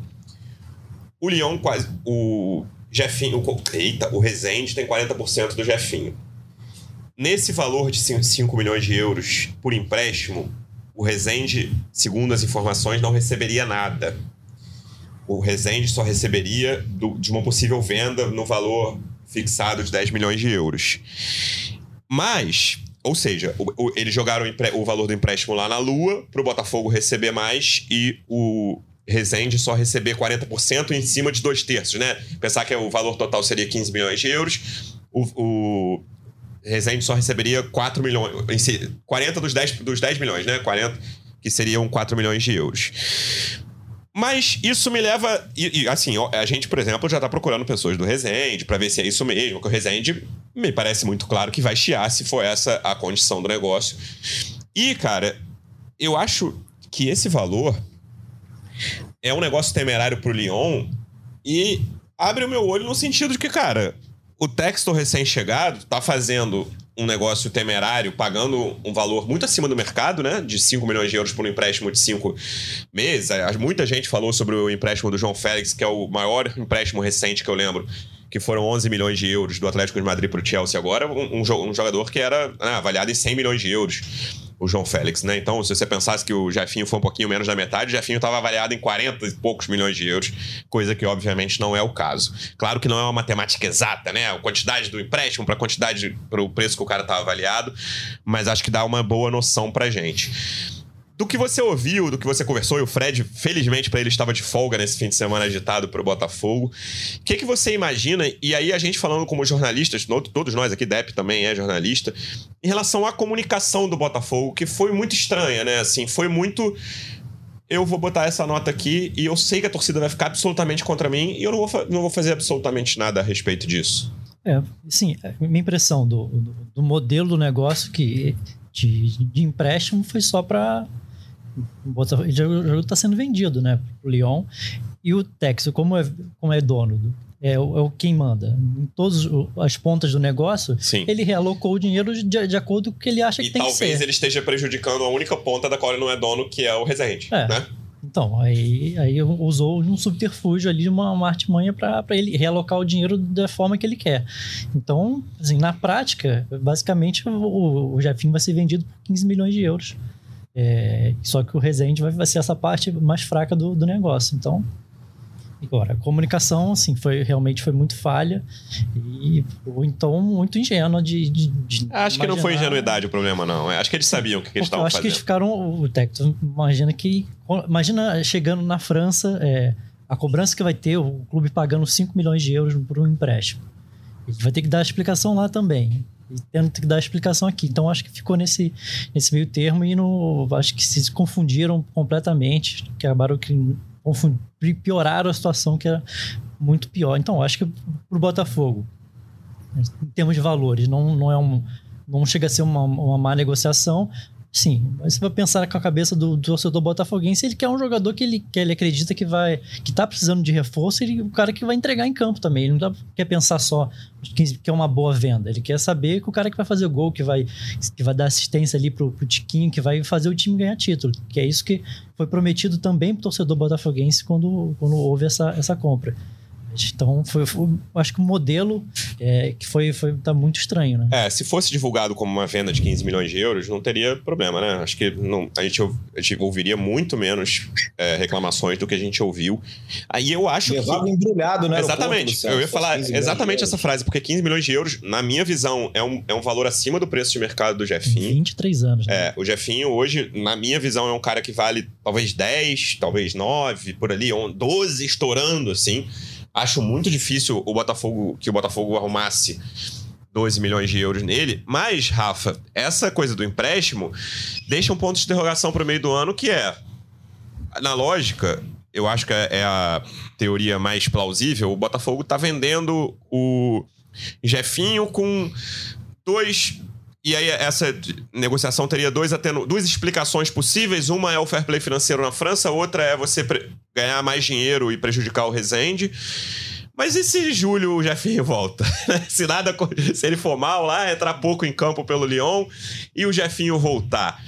o Leão quase. O Jefinho. O, eita, o Rezende tem 40% do Jefinho. Nesse valor de 5 milhões de euros por empréstimo, o Rezende, segundo as informações, não receberia nada. O Rezende só receberia do, de uma possível venda no valor fixado de 10 milhões de euros. Mas ou seja, o- o- eles jogaram o, o valor do empréstimo lá na Lua pro Botafogo receber mais e o Rezende só receber 40% em cima de dois terços, né? Pensar que o valor total seria 15 milhões de euros, o, o Rezende só receberia 4 milhões, em si- 40 dos 10, dos 10 milhões, né? 40, que seriam 4 milhões de euros. Mas isso me leva. E, e, assim, a gente, por exemplo, já tá procurando pessoas do Resende pra ver se é isso mesmo. Que o Resende me parece muito claro que vai chiar se for essa a condição do negócio. E, cara, eu acho que esse valor é um negócio temerário pro Lyon e abre o meu olho no sentido de que, cara, o Textor recém-chegado tá fazendo um negócio temerário, pagando um valor muito acima do mercado, né? De 5 milhões de euros por um empréstimo de 5 meses. Muita gente falou sobre o empréstimo do João Félix, que é o maior empréstimo recente que eu lembro, que foram 11 milhões de euros do Atlético de Madrid pro Chelsea agora, um, um jo- jogador que era né, avaliado em 100 milhões de euros. O João Félix, né? Então, se você pensasse que o Jefinho foi um pouquinho menos da metade, o Jefinho estava avaliado em 40 e poucos milhões de euros, coisa que obviamente não é o caso. Claro que não é uma matemática exata, né? A quantidade do empréstimo para a quantidade para o preço que o cara estava avaliado, mas acho que dá uma boa noção pra gente. Do que você ouviu, do que você conversou, e o Fred, felizmente para ele, estava de folga nesse fim de semana agitado pro Botafogo. O que, que você imagina, e aí a gente falando como jornalistas, todos nós aqui, Depp também é jornalista, em relação à comunicação do Botafogo, que foi muito estranha, né? Assim, foi muito. Eu vou botar essa nota aqui e eu sei que a torcida vai ficar absolutamente contra mim e eu não vou, não vou fazer absolutamente nada a respeito disso. É, sim, a minha impressão do, do, do modelo do negócio que de, de empréstimo foi só para o jogo está sendo vendido, né, pro Lyon e o Texo como é como é dono do- é, o- é o quem manda em todas o- as pontas do negócio Sim. ele realocou o dinheiro de, de acordo com o que ele acha E que tem que talvez ser ele esteja prejudicando a única ponta da qual ele não é dono, que é o Resende. É. Né? Então, aí, aí usou um subterfúgio ali, uma, uma artimanha para ele realocar o dinheiro da forma que ele quer. Então, assim, na prática, basicamente, o, o Jefinho vai ser vendido por 15 milhões de euros. É, só que o Resende vai, vai ser essa parte mais fraca do, do negócio. Então, agora, a comunicação, assim, foi, realmente foi muito falha e, ou então, muito ingênua de, de, de Acho que não foi imaginar- ingenuidade o problema, não. É, Acho que eles sabiam o que, que eles estavam eu acho que fazendo. eles ficaram. O imagina que. Imagina chegando na França, é, a cobrança que vai ter, o clube pagando 5 milhões de euros por um empréstimo. Ele vai ter que dar a explicação lá também. E tendo que dar explicação aqui. Então acho que ficou nesse, nesse meio termo e no, acho que se confundiram completamente. Acabaram que pioraram a situação que era muito pior. Então acho que pro Botafogo, em termos de valores, não, não é um. Não chega a ser uma, uma má negociação. Sim, mas você vai pensar com a cabeça do, do torcedor botafoguense, ele quer um jogador que ele, que ele acredita que vai que tá precisando de reforço e o cara que vai entregar em campo também. Ele não tá- quer pensar só que, que é uma boa venda. Ele quer saber que o cara que vai fazer gol, que vai, que vai dar assistência ali pro, pro Tiquinho, que vai fazer o time ganhar título. Que é isso que foi prometido também pro torcedor botafoguense quando, quando houve essa, essa compra. Então, foi, foi- acho que o modelo é, que foi, foi tá muito estranho, né? É, se fosse divulgado como uma venda de 15 milhões de euros, não teria problema, né? Acho que não- a, gente, a gente ouviria muito menos é, reclamações do que a gente ouviu. Aí eu acho que. Levava embrulhado, né? Exatamente. Eu ia falar exatamente essa frase, porque 15 milhões de euros, na minha visão, é um, é um valor acima do preço de mercado do Jefinho. 23 anos. Né? É, o Jefinho hoje, na minha visão, é um cara que vale talvez 10, talvez 9, por ali, on- 12 estourando, assim. Acho muito difícil o Botafogo que o Botafogo arrumasse 12 milhões de euros nele. Mas, Rafa, essa coisa do empréstimo deixa um ponto de interrogação pro meio do ano, que é, na lógica, eu acho que é é a teoria mais plausível, o Botafogo tá vendendo o Jefinho com dois. E aí, essa negociação teria dois atenu... duas explicações possíveis. Uma é o fair play financeiro na França, outra é você pre- ganhar mais dinheiro e prejudicar o Resende. Mas e se o Jefinho volta? *laughs* se nada, se ele for mal lá, entrar pouco em campo pelo Lyon e o Jefinho voltar?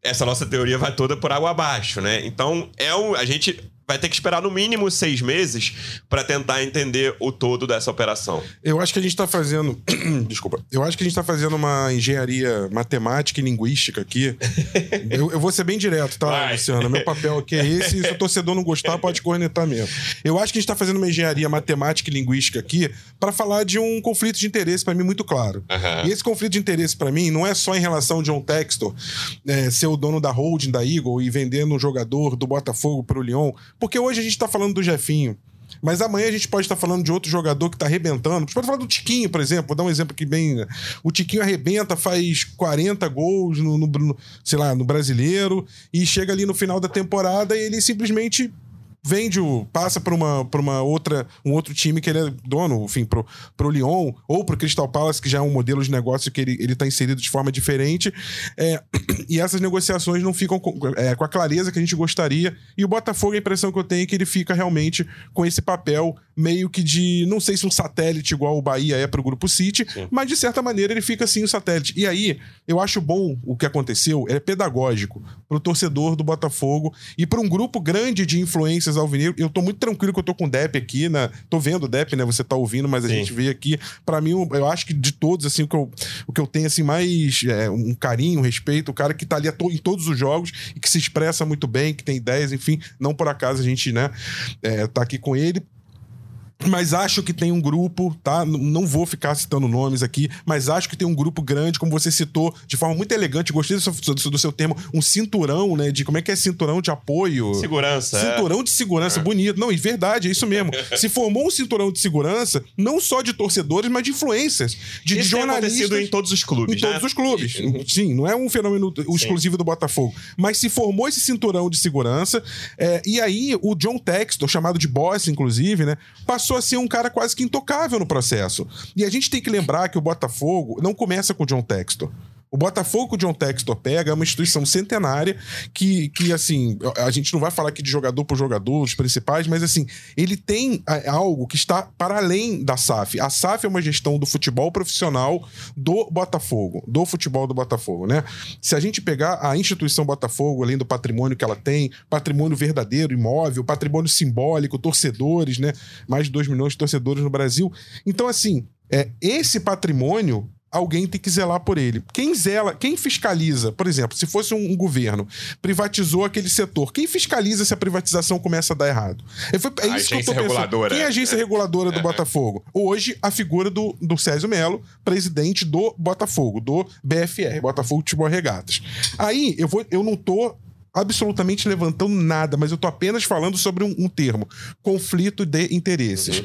Essa nossa teoria vai toda por água abaixo, né? Então, é um, a gente vai ter que esperar no mínimo seis meses para tentar entender o todo dessa operação. Eu acho que a gente está fazendo. *clears throat* Desculpa. Eu acho que a gente está fazendo uma engenharia matemática e linguística aqui. *laughs* eu, eu, vou ser bem direto, tá, vai. Luciano? Meu papel aqui é esse. E se o torcedor não gostar, pode cornetar mesmo. Eu acho que a gente está fazendo uma engenharia matemática e linguística aqui para falar de um conflito de interesse, para mim, muito claro. Uhum. E esse conflito de interesse, para mim, não é só em relação ao John Textor é, ser o dono da holding da Eagle e vendendo um jogador do Botafogo para o Lyon, porque hoje a gente está falando do Jefinho. Mas amanhã a gente pode estar falando de outro jogador que está arrebentando. A gente pode falar do Tiquinho, por exemplo. Vou dar um exemplo aqui bem. Né? O Tiquinho arrebenta, faz 40 gols no, no, no, sei lá, no brasileiro e chega ali no final da temporada e ele simplesmente vende o. passa para uma, pra uma outra, um outro time que ele é dono, enfim, pro, pro Lyon ou pro Crystal Palace, que já é um modelo de negócio que ele, ele tá inserido de forma diferente. É, *clears throat* e essas negociações não ficam com, é, com a clareza que a gente gostaria. E o Botafogo, a impressão que eu tenho é que ele fica realmente com esse papel meio que de, não sei se um satélite igual o Bahia é pro Grupo City, Sim. mas de certa maneira ele fica assim o satélite. E aí, eu acho bom o que aconteceu, é pedagógico pro torcedor do Botafogo e para um grupo grande de influências alvinegro. Eu tô muito tranquilo que eu tô com o Dep aqui, né? Tô vendo o Dep, né? Você tá ouvindo, mas a Sim. gente vê aqui. para mim, eu acho que de todos, assim, o que eu, o que eu tenho, assim, mais é, um carinho, um respeito, o cara que tá ali em todos os jogos e que se expressa muito bem, que tem ideias, enfim. Não por acaso a gente, né, é, tá aqui com ele mas acho que tem um grupo, tá? Não vou ficar citando nomes aqui, mas acho que tem um grupo grande, como você citou, de forma muito elegante. Gostei do seu, do seu termo, um cinturão, né? De como é que é cinturão de apoio. Segurança. É. Cinturão é. de segurança, é. bonito. Não, e verdade, é isso mesmo. *laughs* Se formou um cinturão de segurança, não só de torcedores, mas de influências, de, isso jornalistas. Tem em todos os clubes. Em né? todos os clubes. Sim, não é um fenômeno exclusivo Sim. do Botafogo. Mas se formou esse cinturão de segurança, é, e aí o John Textor, chamado de boss, inclusive, né? Passou passou a ser um cara quase que intocável no processo. E a gente tem que lembrar que o Botafogo não começa com o John Textor. O Botafogo o John Textor pega é uma instituição centenária que, que, assim, a gente não vai falar aqui de jogador por jogador, os principais, mas, assim, ele tem algo que está para além da SAF. A SAF é uma gestão do futebol profissional do Botafogo, do futebol do Botafogo, né? Se a gente pegar a instituição Botafogo, além do patrimônio que ela tem, patrimônio verdadeiro, imóvel, patrimônio simbólico, torcedores, né? Mais de 2 milhões de torcedores no Brasil. Então, assim, é, esse patrimônio alguém tem que zelar por ele. Quem zela, quem fiscaliza, por exemplo, se fosse um, um governo, privatizou aquele setor, quem fiscaliza se a privatização começa a dar errado? É, foi, é isso que eu tô reguladora. Quem é a agência reguladora do Botafogo? Hoje, a figura do, do Césio Melo, presidente do Botafogo, do BFR, Botafogo Futebol Regatas. Aí, eu, vou, eu não tô absolutamente levantando nada, mas eu estou apenas falando sobre um, um, termo: conflito de interesses. Uhum.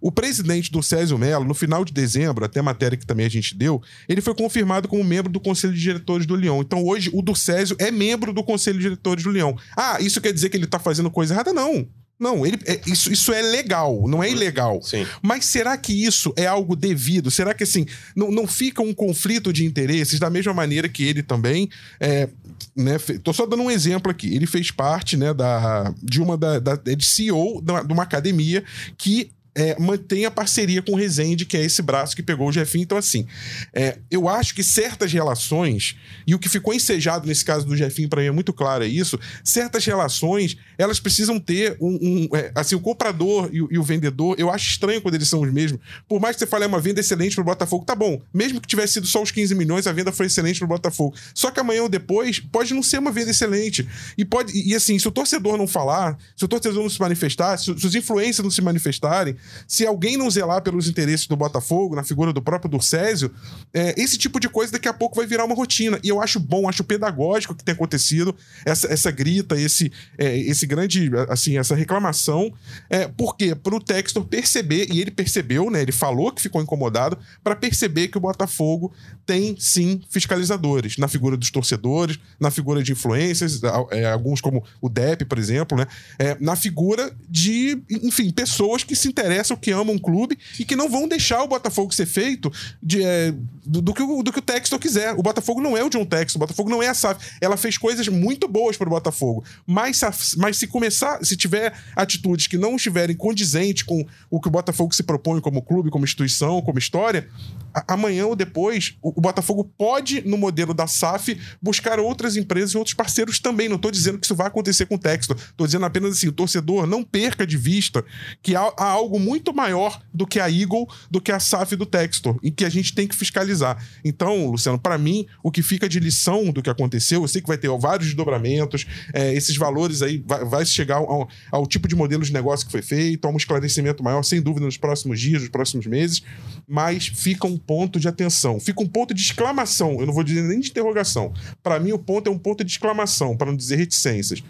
O presidente do Césio Melo, no final de dezembro, até a matéria que também a gente deu, ele foi confirmado como membro do Conselho de Diretores do Leão. Então hoje o do Césio é membro do Conselho de Diretores do Leão. Ah, isso quer dizer que ele está fazendo coisa errada? Não. Não, ele, é, isso, isso é legal, não é uhum. ilegal. Sim. Mas será que isso é algo devido? Será que assim, não, não fica um conflito de interesses da mesma maneira que ele também? É, né, tô só dando um exemplo aqui. Ele fez parte né, da, de uma da, da de CEO de uma academia que é, mantém a parceria com o Rezende, que é esse braço que pegou o Jefinho. Então, assim, é, eu acho que certas relações, e o que ficou ensejado nesse caso do Jefinho, para mim é muito claro, é isso: certas relações, elas precisam ter um. um é, assim, o comprador e o, e o, vendedor, eu acho estranho quando eles são os mesmos. Por mais que você fale, é uma venda excelente pro Botafogo, tá bom. Mesmo que tivesse sido só os 15 milhões, a venda foi excelente pro Botafogo. Só que amanhã ou depois, pode não ser uma venda excelente. E pode. E assim, se o torcedor não falar, se o torcedor não se manifestar, se, se os influências não se manifestarem, se alguém não zelar pelos interesses do Botafogo, na figura do próprio Durcésio, é, esse tipo de coisa daqui a pouco vai virar uma rotina. E eu acho bom, acho pedagógico que tem acontecido essa, essa grita, esse, é, esse grande, assim, essa reclamação. É, por quê? Para o Textor perceber, e ele percebeu, né? Ele falou que ficou incomodado, para perceber que o Botafogo tem sim fiscalizadores na figura dos torcedores, na figura de influências, é, alguns como o DEP, por exemplo, né? É, na figura de, enfim, pessoas que se interessam interessam, que amam o clube e que não vão deixar o Botafogo ser feito de, é, do, do, que o, do que o quiser. O Botafogo não é o John Textor, o Botafogo não é a SAF. Ela fez coisas muito boas para o Botafogo, mas, mas se começar, se tiver atitudes que não estiverem condizentes com o que o Botafogo se propõe como clube, como instituição, como história, amanhã ou depois, o, Botafogo pode, no modelo da SAF, buscar outras empresas e outros parceiros também. Não estou dizendo que isso vai acontecer com o Textor. Estou dizendo apenas assim: o torcedor não perca de vista que há, há, algo muito maior do que a Eagle, do que a SAF do Textor, e que a gente tem que fiscalizar. Então, Luciano, para mim, o que fica de lição do que aconteceu, eu sei que vai ter vários desdobramentos, é, esses valores aí vai, vai chegar ao, ao tipo de modelo de negócio que foi feito, a um esclarecimento maior, sem dúvida, nos próximos dias, nos próximos meses, mas fica um ponto de atenção, fica um ponto de exclamação. Eu não vou dizer nem de interrogação. Para mim, o ponto é um ponto de exclamação, para não dizer reticências.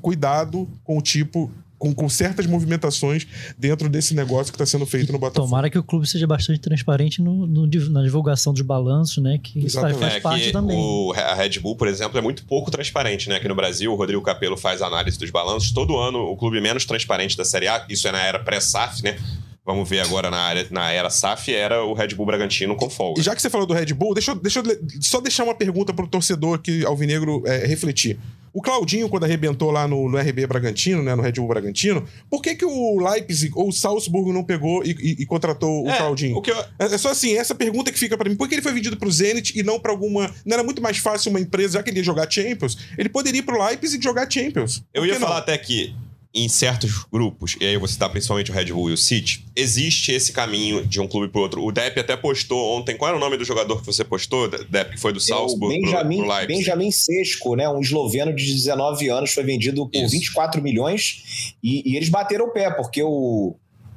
Cuidado com o tipo com, com, certas movimentações dentro desse negócio que está sendo feito no Botafogo. Tomara que o clube seja bastante transparente no, no, na divulgação dos balanços, né? Que Exatamente. faz é, parte também. O, a Red Bull, por exemplo, é muito pouco transparente, né? Aqui no Brasil, o Rodrigo Capello faz análise dos balanços. Todo ano, o clube menos transparente da Série A, isso é na era pré-SAF, né? Vamos ver agora na, área, na era SAF, era o Red Bull Bragantino com folga. E já que você falou do Red Bull, deixa eu, deixa eu só deixar uma pergunta para o torcedor aqui, Alvinegro, é, refletir. O Claudinho, quando arrebentou lá no, no, RB Bragantino, né, no Red Bull Bragantino, por que, que o Leipzig ou o Salzburgo não pegou e, e, e contratou o é, Claudinho? O eu... é, é, só assim, essa pergunta que fica para mim. Por que ele foi vendido para o Zenit e não para alguma... Não era muito mais fácil uma empresa, já que ele ia jogar Champions, ele poderia ir para o Leipzig jogar Champions. Eu ia falar até que em certos grupos, e aí eu vou citar principalmente o Red Bull e o City, existe esse caminho de um clube pro outro. O Depp até postou ontem, qual era o nome do jogador que você postou, Depp, que foi do é Salzburg Benjamin, pro, pro Benjamin Sesco, né, um esloveno de 19 anos, foi vendido por Isso. 24 milhões e, e eles bateram o pé, porque o,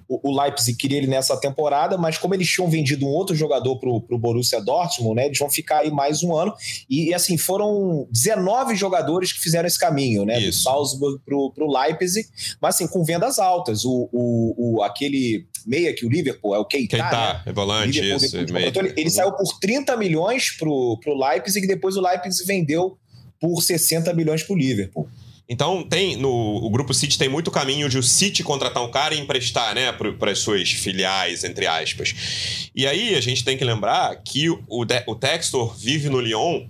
o, Leipzig queria ele nessa temporada, mas como eles tinham vendido um outro jogador para o Borussia Dortmund, né, eles vão ficar aí mais um ano. E, e assim, foram 19 jogadores que fizeram esse caminho, né? Isso. Do Salzburg para o Leipzig, mas assim, com vendas altas. O, o, o, aquele meia que o Liverpool, é o Keita, Keita né? é volante, Liverpool, isso. Meio... Ele, ele saiu por 30 milhões para o Leipzig e depois o Leipzig vendeu por 60 milhões para o Liverpool. Então, tem no o grupo City tem muito caminho de o City contratar um cara e emprestar, né, para as suas filiais, entre aspas. E aí a gente tem que lembrar que o, o Textor vive no Lyon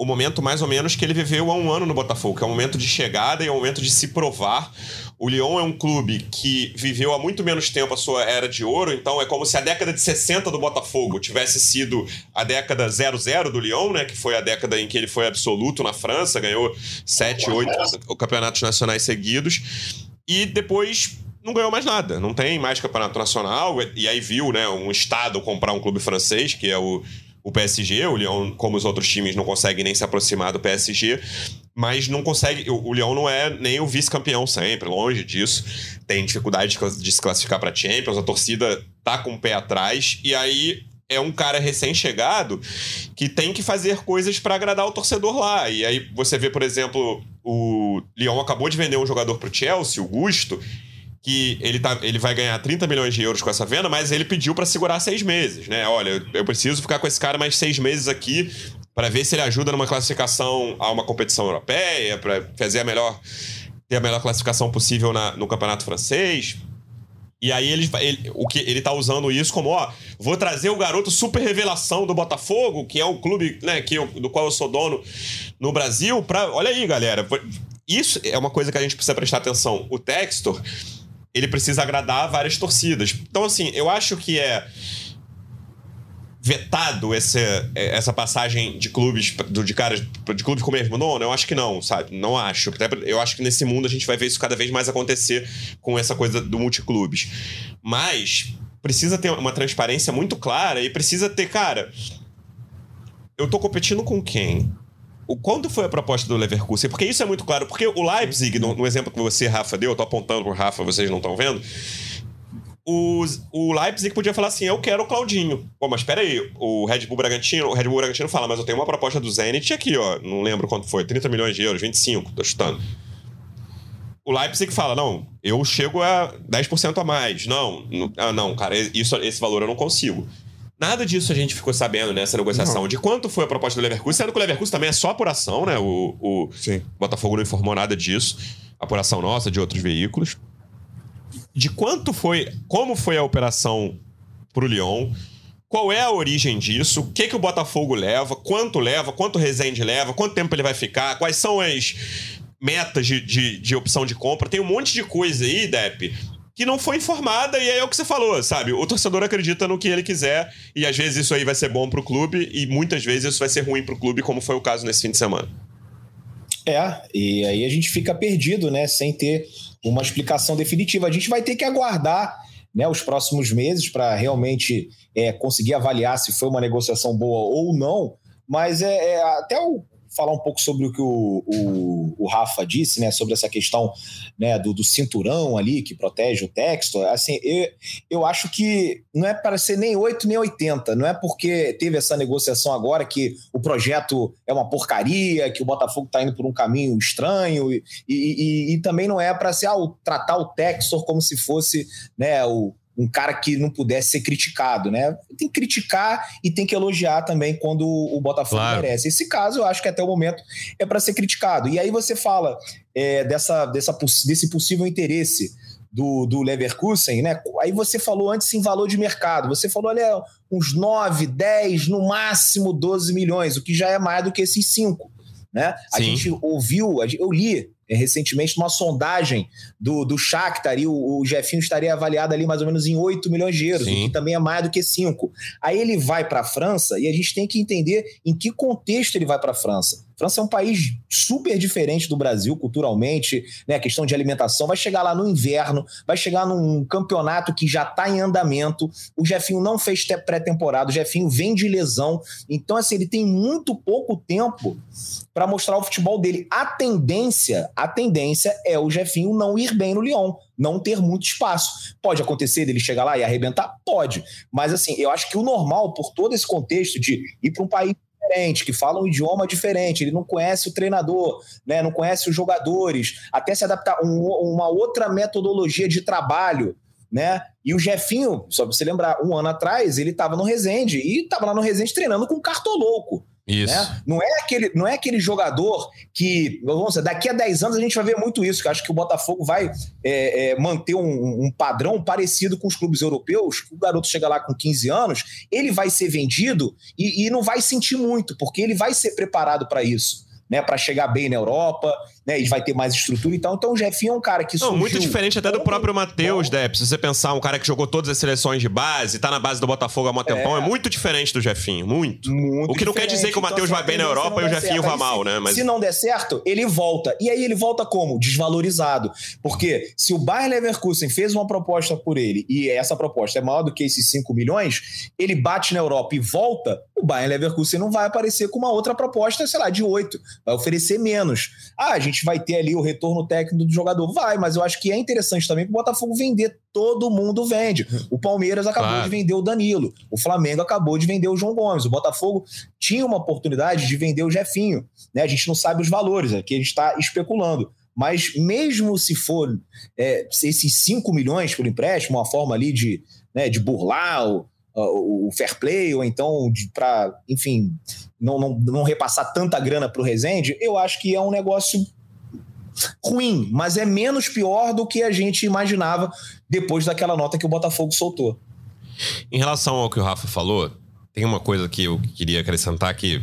o momento mais ou menos que ele viveu há um ano no Botafogo, que é o momento de chegada e é o momento de se provar. O Lyon é um clube que viveu há muito menos tempo a sua era de ouro, então é como se a década de 60 do Botafogo tivesse sido a década 00 do Lyon, né, que foi a década em que ele foi absoluto na França, ganhou 7, 8 campeonatos nacionais seguidos, e depois não ganhou mais nada, não tem mais campeonato nacional, e aí viu, né, um estado comprar um clube francês, que é o o PSG. O Lyon, como os outros times, não consegue nem se aproximar do PSG, mas não consegue. O, Lyon não é nem o vice-campeão sempre, longe disso. Tem dificuldade de, de se classificar para Champions, a torcida tá com o pé atrás, e aí é um cara recém-chegado que tem que fazer coisas para agradar o torcedor lá. E aí você vê, por exemplo, o Lyon acabou de vender um jogador pro Chelsea, o Gusto, que ele, tá, ele vai ganhar 30 milhões de euros com essa venda, mas ele pediu para segurar seis meses, né? Olha, eu preciso ficar com esse cara mais seis meses aqui para ver se ele ajuda numa classificação a uma competição europeia, para fazer a melhor ter a melhor classificação possível na, no campeonato francês. E aí ele, ele, o que, ele tá usando isso como, ó, vou trazer o garoto super revelação do Botafogo, que é o clube né, que eu, do qual eu sou dono no Brasil, pra. Olha aí, galera. Isso é uma coisa que a gente precisa prestar atenção. O Textor, ele precisa agradar várias torcidas. Então, assim, eu acho que é vetado esse, essa passagem de clubes de caras de clubes com o mesmo nome? Eu acho que não, sabe? Não acho. Eu acho que nesse mundo a gente vai ver isso cada vez mais acontecer com essa coisa do multiclubes. Mas precisa ter uma transparência muito clara e precisa ter, cara, eu tô competindo com quem? O, quando foi a proposta do Leverkusen? Porque isso é muito claro. Porque o Leipzig, no, no exemplo que você, Rafa, deu, eu tô apontando pro Rafa, vocês não estão vendo. O, Leipzig podia falar assim: eu quero o Claudinho. Pô, mas espera aí, o Red Bull Bragantino, o Red Bull Bragantino fala, mas eu tenho uma proposta do Zenit aqui, ó. Não lembro quanto foi, 30 milhões de euros, 25, tô chutando. O Leipzig fala: não, eu chego a 10% a mais. Não, não, ah, não, cara, isso, esse valor eu não consigo. Nada disso a gente ficou sabendo nessa negociação. Não. De quanto foi a proposta do Leverkusen, sendo que o Leverkusen também é só apuração, né? O, o Botafogo não informou nada disso. Apuração nossa, de outros veículos. De quanto foi. Como foi a operação pro Lyon? Qual é a origem disso? O que, que o Botafogo leva? Quanto leva? Quanto o Rezende leva? Quanto tempo ele vai ficar? Quais são as metas de, de, de opção de compra? Tem um monte de coisa aí, Depp, que não foi informada, e aí é o que você falou, sabe? O torcedor acredita no que ele quiser, e às vezes isso aí vai ser bom pro clube, e muitas vezes isso vai ser ruim pro clube, como foi o caso nesse fim de semana. É, e aí a gente fica perdido, né? Sem ter uma explicação definitiva. A gente vai ter que aguardar né, os próximos meses para realmente é, conseguir avaliar se foi uma negociação boa ou não. Mas é, é até o falar um pouco sobre o que o, o, o Rafa disse, né? Sobre essa questão né, do, do, cinturão ali que protege o texto. Assim, eu, eu acho que não é para ser nem 8 nem 80. Não é porque teve essa negociação agora que o projeto é uma porcaria, que o Botafogo está indo por um caminho estranho, e, e, e, e também não é para ser ah, tratar o Textor como se fosse né, o, um cara que não pudesse ser criticado, né? Tem que criticar e tem que elogiar também quando o Botafogo claro. merece. Esse caso, eu acho que até o momento é para ser criticado. E aí você fala é, dessa, dessa, desse possível interesse do, do Leverkusen, né? Aí você falou antes em valor de mercado. Você falou ali uns 9, 10, no máximo 12 milhões, o que já é mais do que esses 5. Né? A gente ouviu, eu li recentemente uma sondagem do, do Shakhtar e o, o Jefinho estaria avaliado ali mais ou menos em 8 milhões de euros, Sim. o que também é mais do que 5. Aí ele vai para a França e a gente tem que entender em que contexto ele vai para a França. França é um país super diferente do Brasil culturalmente, né? A questão de alimentação. Vai chegar lá no inverno, vai chegar num campeonato que já está em andamento. O Jefinho não fez pré-temporada, o Jefinho vem de lesão. Então, assim, ele tem muito pouco tempo para mostrar o futebol dele. A tendência, a tendência é o Jefinho não ir bem no Lyon, não ter muito espaço. Pode acontecer dele chegar lá e arrebentar? Pode. Mas, assim, eu acho que o normal, por todo esse contexto de ir para um país diferente, que fala um idioma diferente, ele não conhece o treinador, né, não conhece os jogadores, até se adaptar a um, uma outra metodologia de trabalho, né? E o Jefinho, só pra você lembrar, um ano atrás, ele estava no Resende e estava lá no Resende treinando com o Cartolouco. Isso. Né? Não, é aquele, não é aquele jogador que, vamos dizer, daqui a 10 anos a gente vai ver muito isso, que eu acho que o Botafogo vai é, é, manter um, um, padrão parecido com os clubes europeus. O garoto chega lá com 15 anos, ele vai ser vendido e, e não vai sentir muito, porque ele vai ser preparado para isso né, para chegar bem na Europa, né, e vai ter mais estrutura e tal. Então o Jefinho é um cara que Não, muito diferente até do próprio Matheus, Depp. Se você pensar, um cara que jogou todas as seleções de base, tá na base do Botafogo há um tempão, é, é muito diferente do Jefinho, muito. muito o que não quer dizer que o Matheus então, vai bem na Europa e o Jefinho vai mal, né? Mas... Se não der certo, ele volta. E aí ele volta como? Desvalorizado. Porque se o Bayer Leverkusen fez uma proposta por ele e essa proposta é maior do que esses 5 milhões, ele bate na Europa e volta, o Bayern Leverkusen não vai aparecer com uma outra proposta, sei lá, de 8. Vai oferecer menos. Ah, a gente vai ter ali o retorno técnico do jogador. Vai, mas eu acho que é interessante também para o Botafogo vender. Todo mundo vende. O Palmeiras acabou claro. de vender o Danilo. O Flamengo acabou de vender o João Gomes. O Botafogo tinha uma oportunidade de vender o Jefinho. Né? A gente não sabe os valores, aqui a gente está especulando. Mas mesmo se for é, esses 5 milhões por empréstimo, uma forma ali de, né, de burlar o, o fair play, ou então para, enfim, não, não, não repassar tanta grana para o Rezende, eu acho que é um negócio ruim, mas é menos pior do que a gente imaginava depois daquela nota que o Botafogo soltou. Em relação ao que o Rafa falou, tem uma coisa que eu queria acrescentar aqui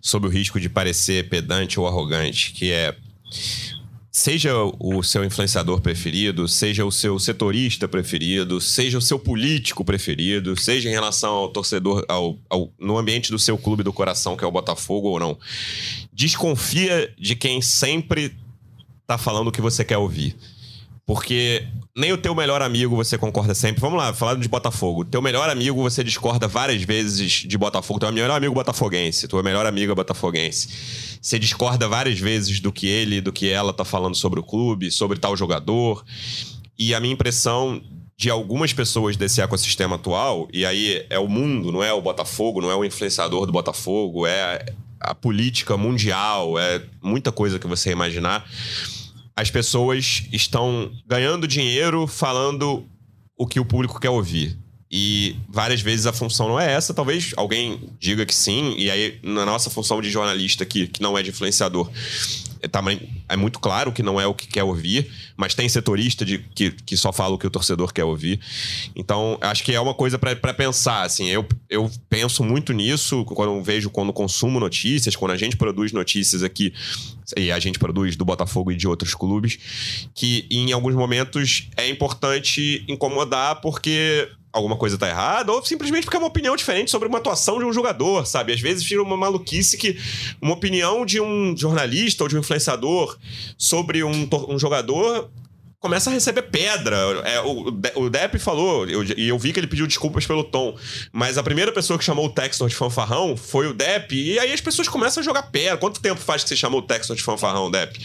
sobre o risco de parecer pedante ou arrogante, que é seja o seu influenciador preferido, seja o seu setorista preferido, seja o seu político preferido, seja em relação ao torcedor, ao, ao, no ambiente do seu clube do coração, que é o Botafogo ou não. Desconfia de quem sempre tá falando o que você quer ouvir. Porque nem o teu melhor amigo você concorda sempre. Vamos lá, falando de Botafogo. Teu melhor amigo você discorda várias vezes de Botafogo. Teu melhor amigo botafoguense, tua melhor amiga botafoguense. Você discorda várias vezes do que ele, do que ela tá falando sobre o clube, sobre tal jogador. E a minha impressão de algumas pessoas desse ecossistema atual, e aí é o mundo, não é o Botafogo, não é o influenciador do Botafogo, é a política mundial, é muita coisa que você imaginar as pessoas estão ganhando dinheiro falando o que o público quer ouvir. E várias vezes a função não é essa. Talvez alguém diga que sim, e aí na nossa função de jornalista aqui, que não é de influenciador, também é muito claro que não é o que quer ouvir, mas tem setorista de, que, que só fala o que o torcedor quer ouvir. Então, acho que é uma coisa para pensar. Assim, eu, eu penso muito nisso quando vejo, quando consumo notícias, quando a gente produz notícias aqui, e a gente produz do Botafogo e de outros clubes, que em alguns momentos é importante incomodar porque alguma coisa tá errada, ou simplesmente porque é uma opinião diferente sobre uma atuação de um jogador, sabe? Às vezes vira uma maluquice que uma opinião de um jornalista ou de um influenciador sobre um, um jogador começa a receber pedra. É, o, o Depp falou, e eu, eu, vi que ele pediu desculpas pelo tom, mas a primeira pessoa que chamou o Textor de fanfarrão foi o Depp, e aí as pessoas começam a jogar pedra. Quanto tempo faz que você chamou o Textor de fanfarrão, Depp?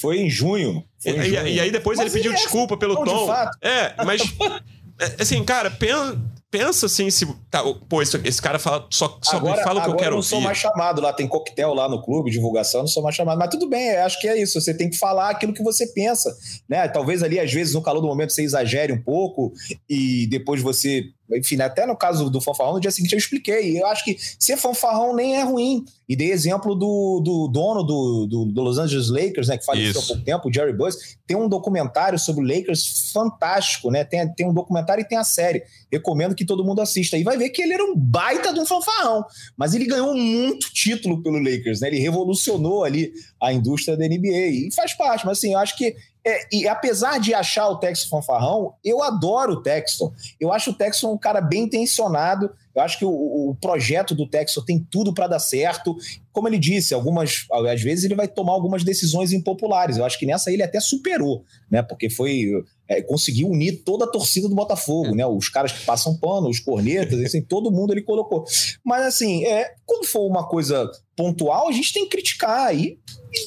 Foi em junho. Foi em e, junho. E, aí depois mas ele pediu é desculpa pelo tom. É, mas É, *laughs* assim, cara, pensa, pensa assim, se. Tá, pô, esse, esse cara fala, só, só agora, fala o que eu quero eu não ouvir. sou mais chamado lá, tem coquetel lá no clube, divulgação, não sou mais chamado. Mas tudo bem, acho que é isso. Você tem que falar aquilo que você pensa. né? Talvez ali, às vezes, no calor do momento, você exagere um pouco e depois você enfim, até no caso do fanfarrão, no dia seguinte eu expliquei. Eu acho que ser fanfarrão nem é ruim. E dei exemplo do, do dono do, do, do Los Angeles Lakers, né, que faleceu há pouco tempo, o Jerry Buss. Tem um documentário sobre o Lakers fantástico, né? Tem, tem um documentário e tem a série. Recomendo que todo mundo assista. E vai ver que ele era um baita de um fanfarrão. Mas ele ganhou muito título pelo Lakers, né? Ele revolucionou ali a indústria da NBA. E faz parte, mas assim, eu acho que é, e apesar de achar o Texton fanfarrão, eu adoro o Texton. Eu acho o Texton um cara bem intencionado. Eu acho que o, o projeto do Texton tem tudo para dar certo. Como ele disse, algumas às vezes ele vai tomar algumas decisões impopulares. Eu acho que nessa ele até superou, né? Porque foi é, conseguiu unir toda a torcida do Botafogo, é. né? Os caras que passam pano, os cornetas, assim, todo mundo ele colocou. Mas assim, é, quando for uma coisa pontual, a gente tem que criticar aí.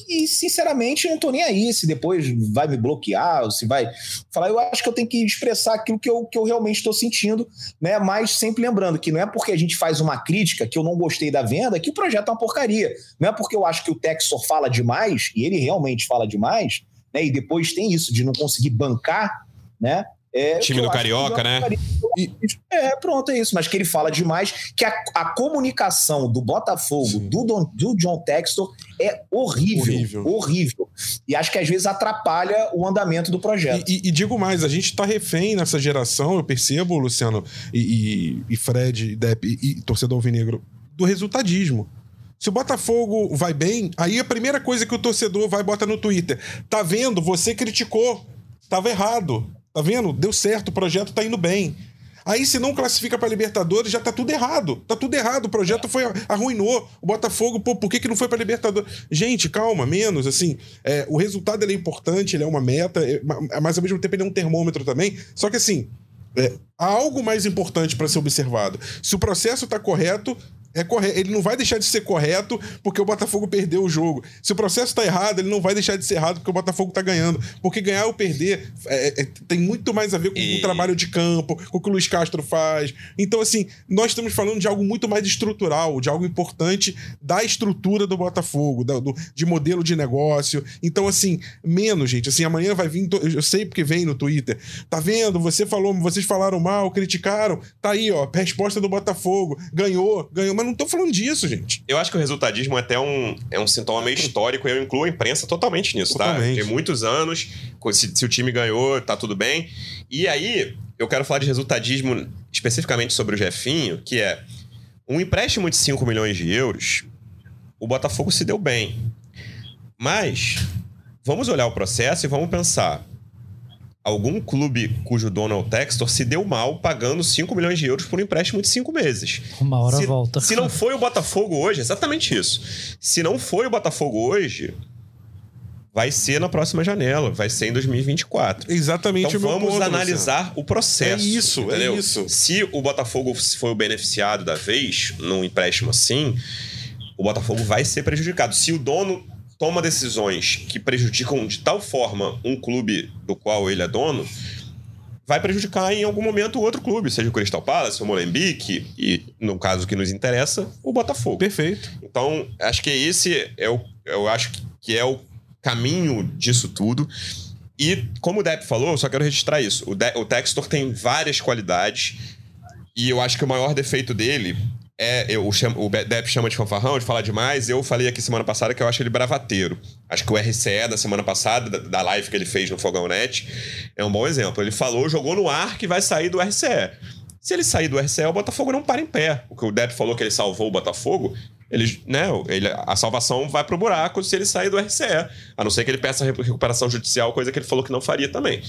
E, sinceramente, não tô nem aí se depois vai me bloquear, ou se vai falar. Eu acho que eu tenho que expressar aquilo que eu, que eu realmente estou sentindo, né? Mas sempre lembrando que não é porque a gente faz uma crítica que eu não gostei da venda que o projeto é uma porcaria. Não é porque eu acho que o Texor fala demais, e ele realmente fala demais, né? E depois tem isso de não conseguir bancar, né? É, time do Carioca, né? É, pronto, é isso. Mas que ele fala demais que a, a comunicação do Botafogo, do, Don, do John Textor, é horrível, horrível. Horrível. E acho que às vezes atrapalha o andamento do projeto. E, e, e digo mais, a gente tá refém nessa geração, eu percebo, Luciano, e, e Fred, Depp e, torcedor alvinegro, do resultadismo. Se o Botafogo vai bem, aí a primeira coisa que o torcedor vai botar no Twitter. Tá vendo? Você criticou. Tava errado. Tá vendo? Deu certo, o projeto tá indo bem. Aí, se não classifica para Libertadores, já tá tudo errado. Tá tudo errado. O projeto foi arruinou. O Botafogo, pô, por que, que não foi para Libertadores? Gente, calma, menos. Assim, é, o resultado é importante, ele é uma meta, é, mas ao mesmo tempo ele é um termômetro também. Só que assim, é, há algo mais importante para ser observado. Se o processo está correto, é correto. Ele não vai deixar de ser correto porque o Botafogo perdeu o jogo. Se o processo está errado, ele não vai deixar de ser errado porque o Botafogo está ganhando. Porque ganhar ou perder é, é, tem muito mais a ver com e... o trabalho de campo, com o que o Luiz Castro faz. Então, assim, nós estamos falando de algo muito mais estrutural, de algo importante da estrutura do Botafogo, da, do, de modelo de negócio. Então, assim, menos, gente. Assim, amanhã vai vir. Eu sei porque vem no Twitter. Tá vendo? Você falou, vocês falaram mal, criticaram. Tá aí, ó. Resposta do Botafogo. Ganhou, ganhou mas não tô falando disso, gente. Eu acho que o resultadismo é até um, é um sintoma meio histórico e eu incluo a imprensa totalmente nisso, tá? totalmente. tá? Tem muitos anos, se, se o time ganhou, tá tudo bem. E aí, eu quero falar de resultadismo especificamente sobre o Jefinho, que é um empréstimo de 5 milhões de euros, o Botafogo se deu bem. Mas vamos olhar o processo e vamos pensar algum clube cujo dono é o Textor se deu mal pagando 5 milhões de euros por um empréstimo de 5 meses. Uma hora se, volta. Se não foi o Botafogo hoje, exatamente isso. Se não foi o Botafogo hoje, vai ser na próxima janela, vai ser em 2024. Exatamente então, o vamos ponto, analisar Luciano. o processo. É isso, é entendeu? é isso. Se o Botafogo foi o beneficiado da vez num empréstimo assim, o Botafogo vai ser prejudicado. Se o dono toma decisões que prejudicam de tal forma um clube do qual ele é dono, vai prejudicar em algum momento outro clube, seja o Crystal Palace, o Molenbeek e, no caso que nos interessa, o Botafogo. Perfeito. Então, acho que esse é o, eu acho que é o caminho disso tudo. E, como o Depp falou, eu só quero registrar isso. O, De o Textor tem várias qualidades e eu acho que o maior defeito dele é, eu, o, Depp chama de fanfarrão, de falar demais. Eu falei aqui semana passada que eu acho ele bravateiro. Acho que o RCE da semana passada, da, da live que ele fez no Fogão Net, é um bom exemplo. Ele falou, jogou no ar que vai sair do RCE. Se ele sair do RCE, o Botafogo não para em pé. O que o Depp falou que ele salvou o Botafogo, ele, né, ele, a salvação vai pro buraco se ele sair do RCE. A não ser que ele peça recuperação judicial, coisa que ele falou que não faria também.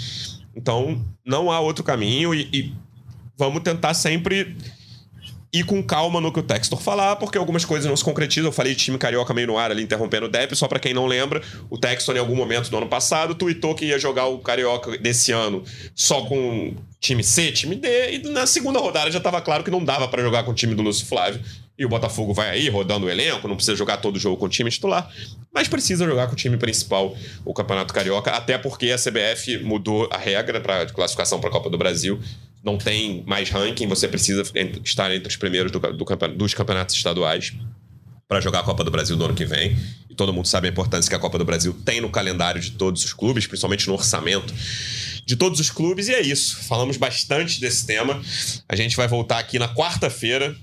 Então, não há outro caminho e, e vamos tentar sempre ir com calma no que o Textor falar, porque algumas coisas não se concretizam. Eu falei de time carioca meio no ar ali, interrompendo o Depp. Só para quem não lembra, o Textor, em algum momento do ano passado, tweetou que ia jogar o carioca desse ano só com time C, time D, e na segunda rodada já estava claro que não dava para jogar com o time do Lúcio Flávio. E o Botafogo vai aí rodando o elenco, não precisa jogar todo jogo com o time titular, mas precisa jogar com o time principal, o Campeonato Carioca, até porque a CBF mudou a regra para classificação para a Copa do Brasil não tem mais ranking, você precisa estar entre os primeiros do, do, dos campeonatos estaduais para jogar a Copa do Brasil no ano que vem. E todo mundo sabe a importância que a Copa do Brasil tem no calendário de todos os clubes, principalmente no orçamento de todos os clubes. E é isso. Falamos bastante desse tema. A gente vai voltar aqui na quarta-feira.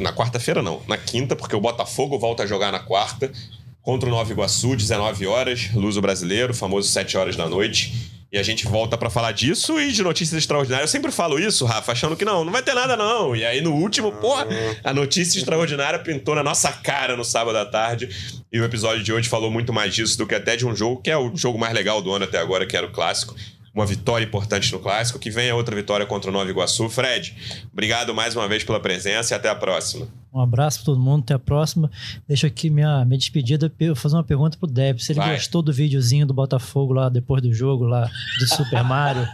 Na quarta-feira não, na quinta, porque o Botafogo volta a jogar na quarta contra o Nova Iguaçu, 19 horas, Luso Brasileiro, famoso 7 horas da noite. E a gente volta para falar disso e de notícias extraordinárias. Eu sempre falo isso, Rafa, achando que não, não vai ter nada não. E aí no último, porra, a notícia extraordinária pintou na nossa cara no sábado à tarde. E o episódio de hoje falou muito mais disso do que até de um jogo que é o jogo mais legal do ano até agora, que era o clássico uma vitória importante no clássico, que venha outra vitória contra o Nova Iguaçu. Fred, obrigado mais uma vez pela presença e até a próxima. Um abraço para todo mundo, até a próxima. Deixa aqui minha, minha despedida, eu fazer uma pergunta pro Deb, se ele Vai. gostou do videozinho do Botafogo lá depois do jogo lá do Super Mario.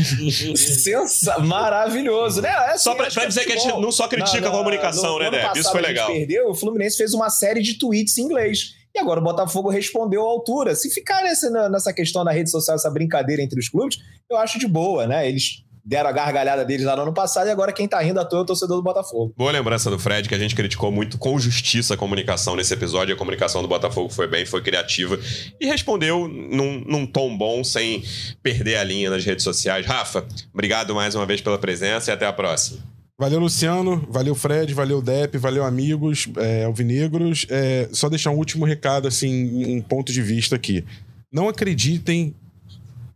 *laughs* Sensa maravilhoso, né? É assim, só para dizer que a gente não só critica a comunicação, né, Deb? Isso foi legal. perdeu, o Fluminense fez uma série de tweets em inglês. E agora o Botafogo respondeu à altura. Se ficar nessa, nessa questão na rede social, essa brincadeira entre os clubes, eu acho de boa, né? Eles deram a gargalhada deles lá no ano passado e agora quem tá rindo à toa é o torcedor do Botafogo. Boa lembrança do Fred, que a gente criticou muito com justiça a comunicação nesse episódio. A comunicação do Botafogo foi bem, foi criativa e respondeu num, num tom bom, sem perder a linha nas redes sociais. Rafa, obrigado mais uma vez pela presença e até a próxima. Valeu, Luciano. Valeu, Fred. Valeu, Dep. Valeu, amigos é, alvinegros. É, só deixar um último recado, assim, um ponto de vista aqui. Não acreditem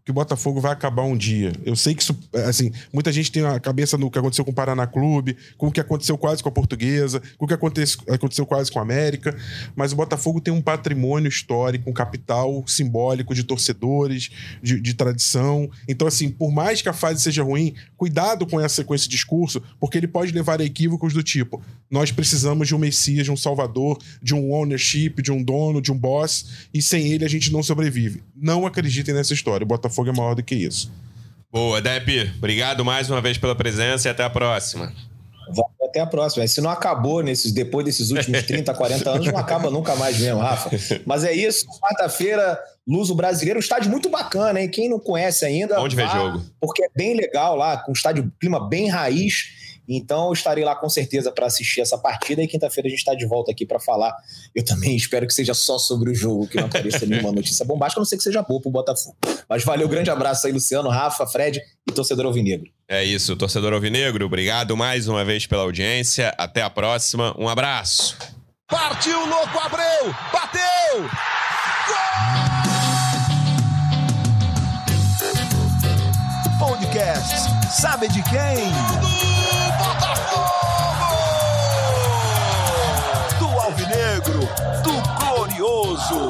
que o Botafogo vai acabar um dia. Eu sei que isso, assim, muita gente tem a cabeça no que aconteceu com o Paraná Clube, com o que aconteceu quase com a Portuguesa, com o que aconteceu, quase com a América, mas o Botafogo tem um patrimônio histórico, um capital simbólico de torcedores, de, de tradição. Então, assim, por mais que a fase seja ruim, cuidado com, essa, com esse discurso, porque ele pode levar a equívocos do tipo: nós precisamos de um Messias, de um Salvador, de um ownership, de um dono, de um boss, e sem ele a gente não sobrevive. Não acreditem nessa história. O Botafogo é maior do que isso. Boa, Depp. Obrigado mais uma vez pela presença e até a próxima. Até a próxima. Se não acabou nesses, depois desses últimos 30, 40 anos, não acaba nunca mais mesmo, Rafa. Mas é isso. Quarta-feira, Luso Brasileiro. Um estádio muito bacana, hein? Quem não conhece ainda. Onde vê jogo? Porque é bem legal lá, com um estádio clima bem raiz. Então, estarei lá com certeza para assistir essa partida e quinta-feira a gente está de volta aqui para falar. Eu também espero que seja só sobre o jogo, que não apareça nenhuma notícia bombástica, a não ser que seja boa pro Botafogo. Mas valeu, grande abraço aí, Luciano, Rafa, Fred e torcedor Alvinegro. É isso, torcedor Alvinegro, obrigado mais uma vez pela audiência. Até a próxima, um abraço. Partiu, louco, Abreu! Bateu! Gol! Podcast, sabe de quem? Do Alvinegro, do Glorioso.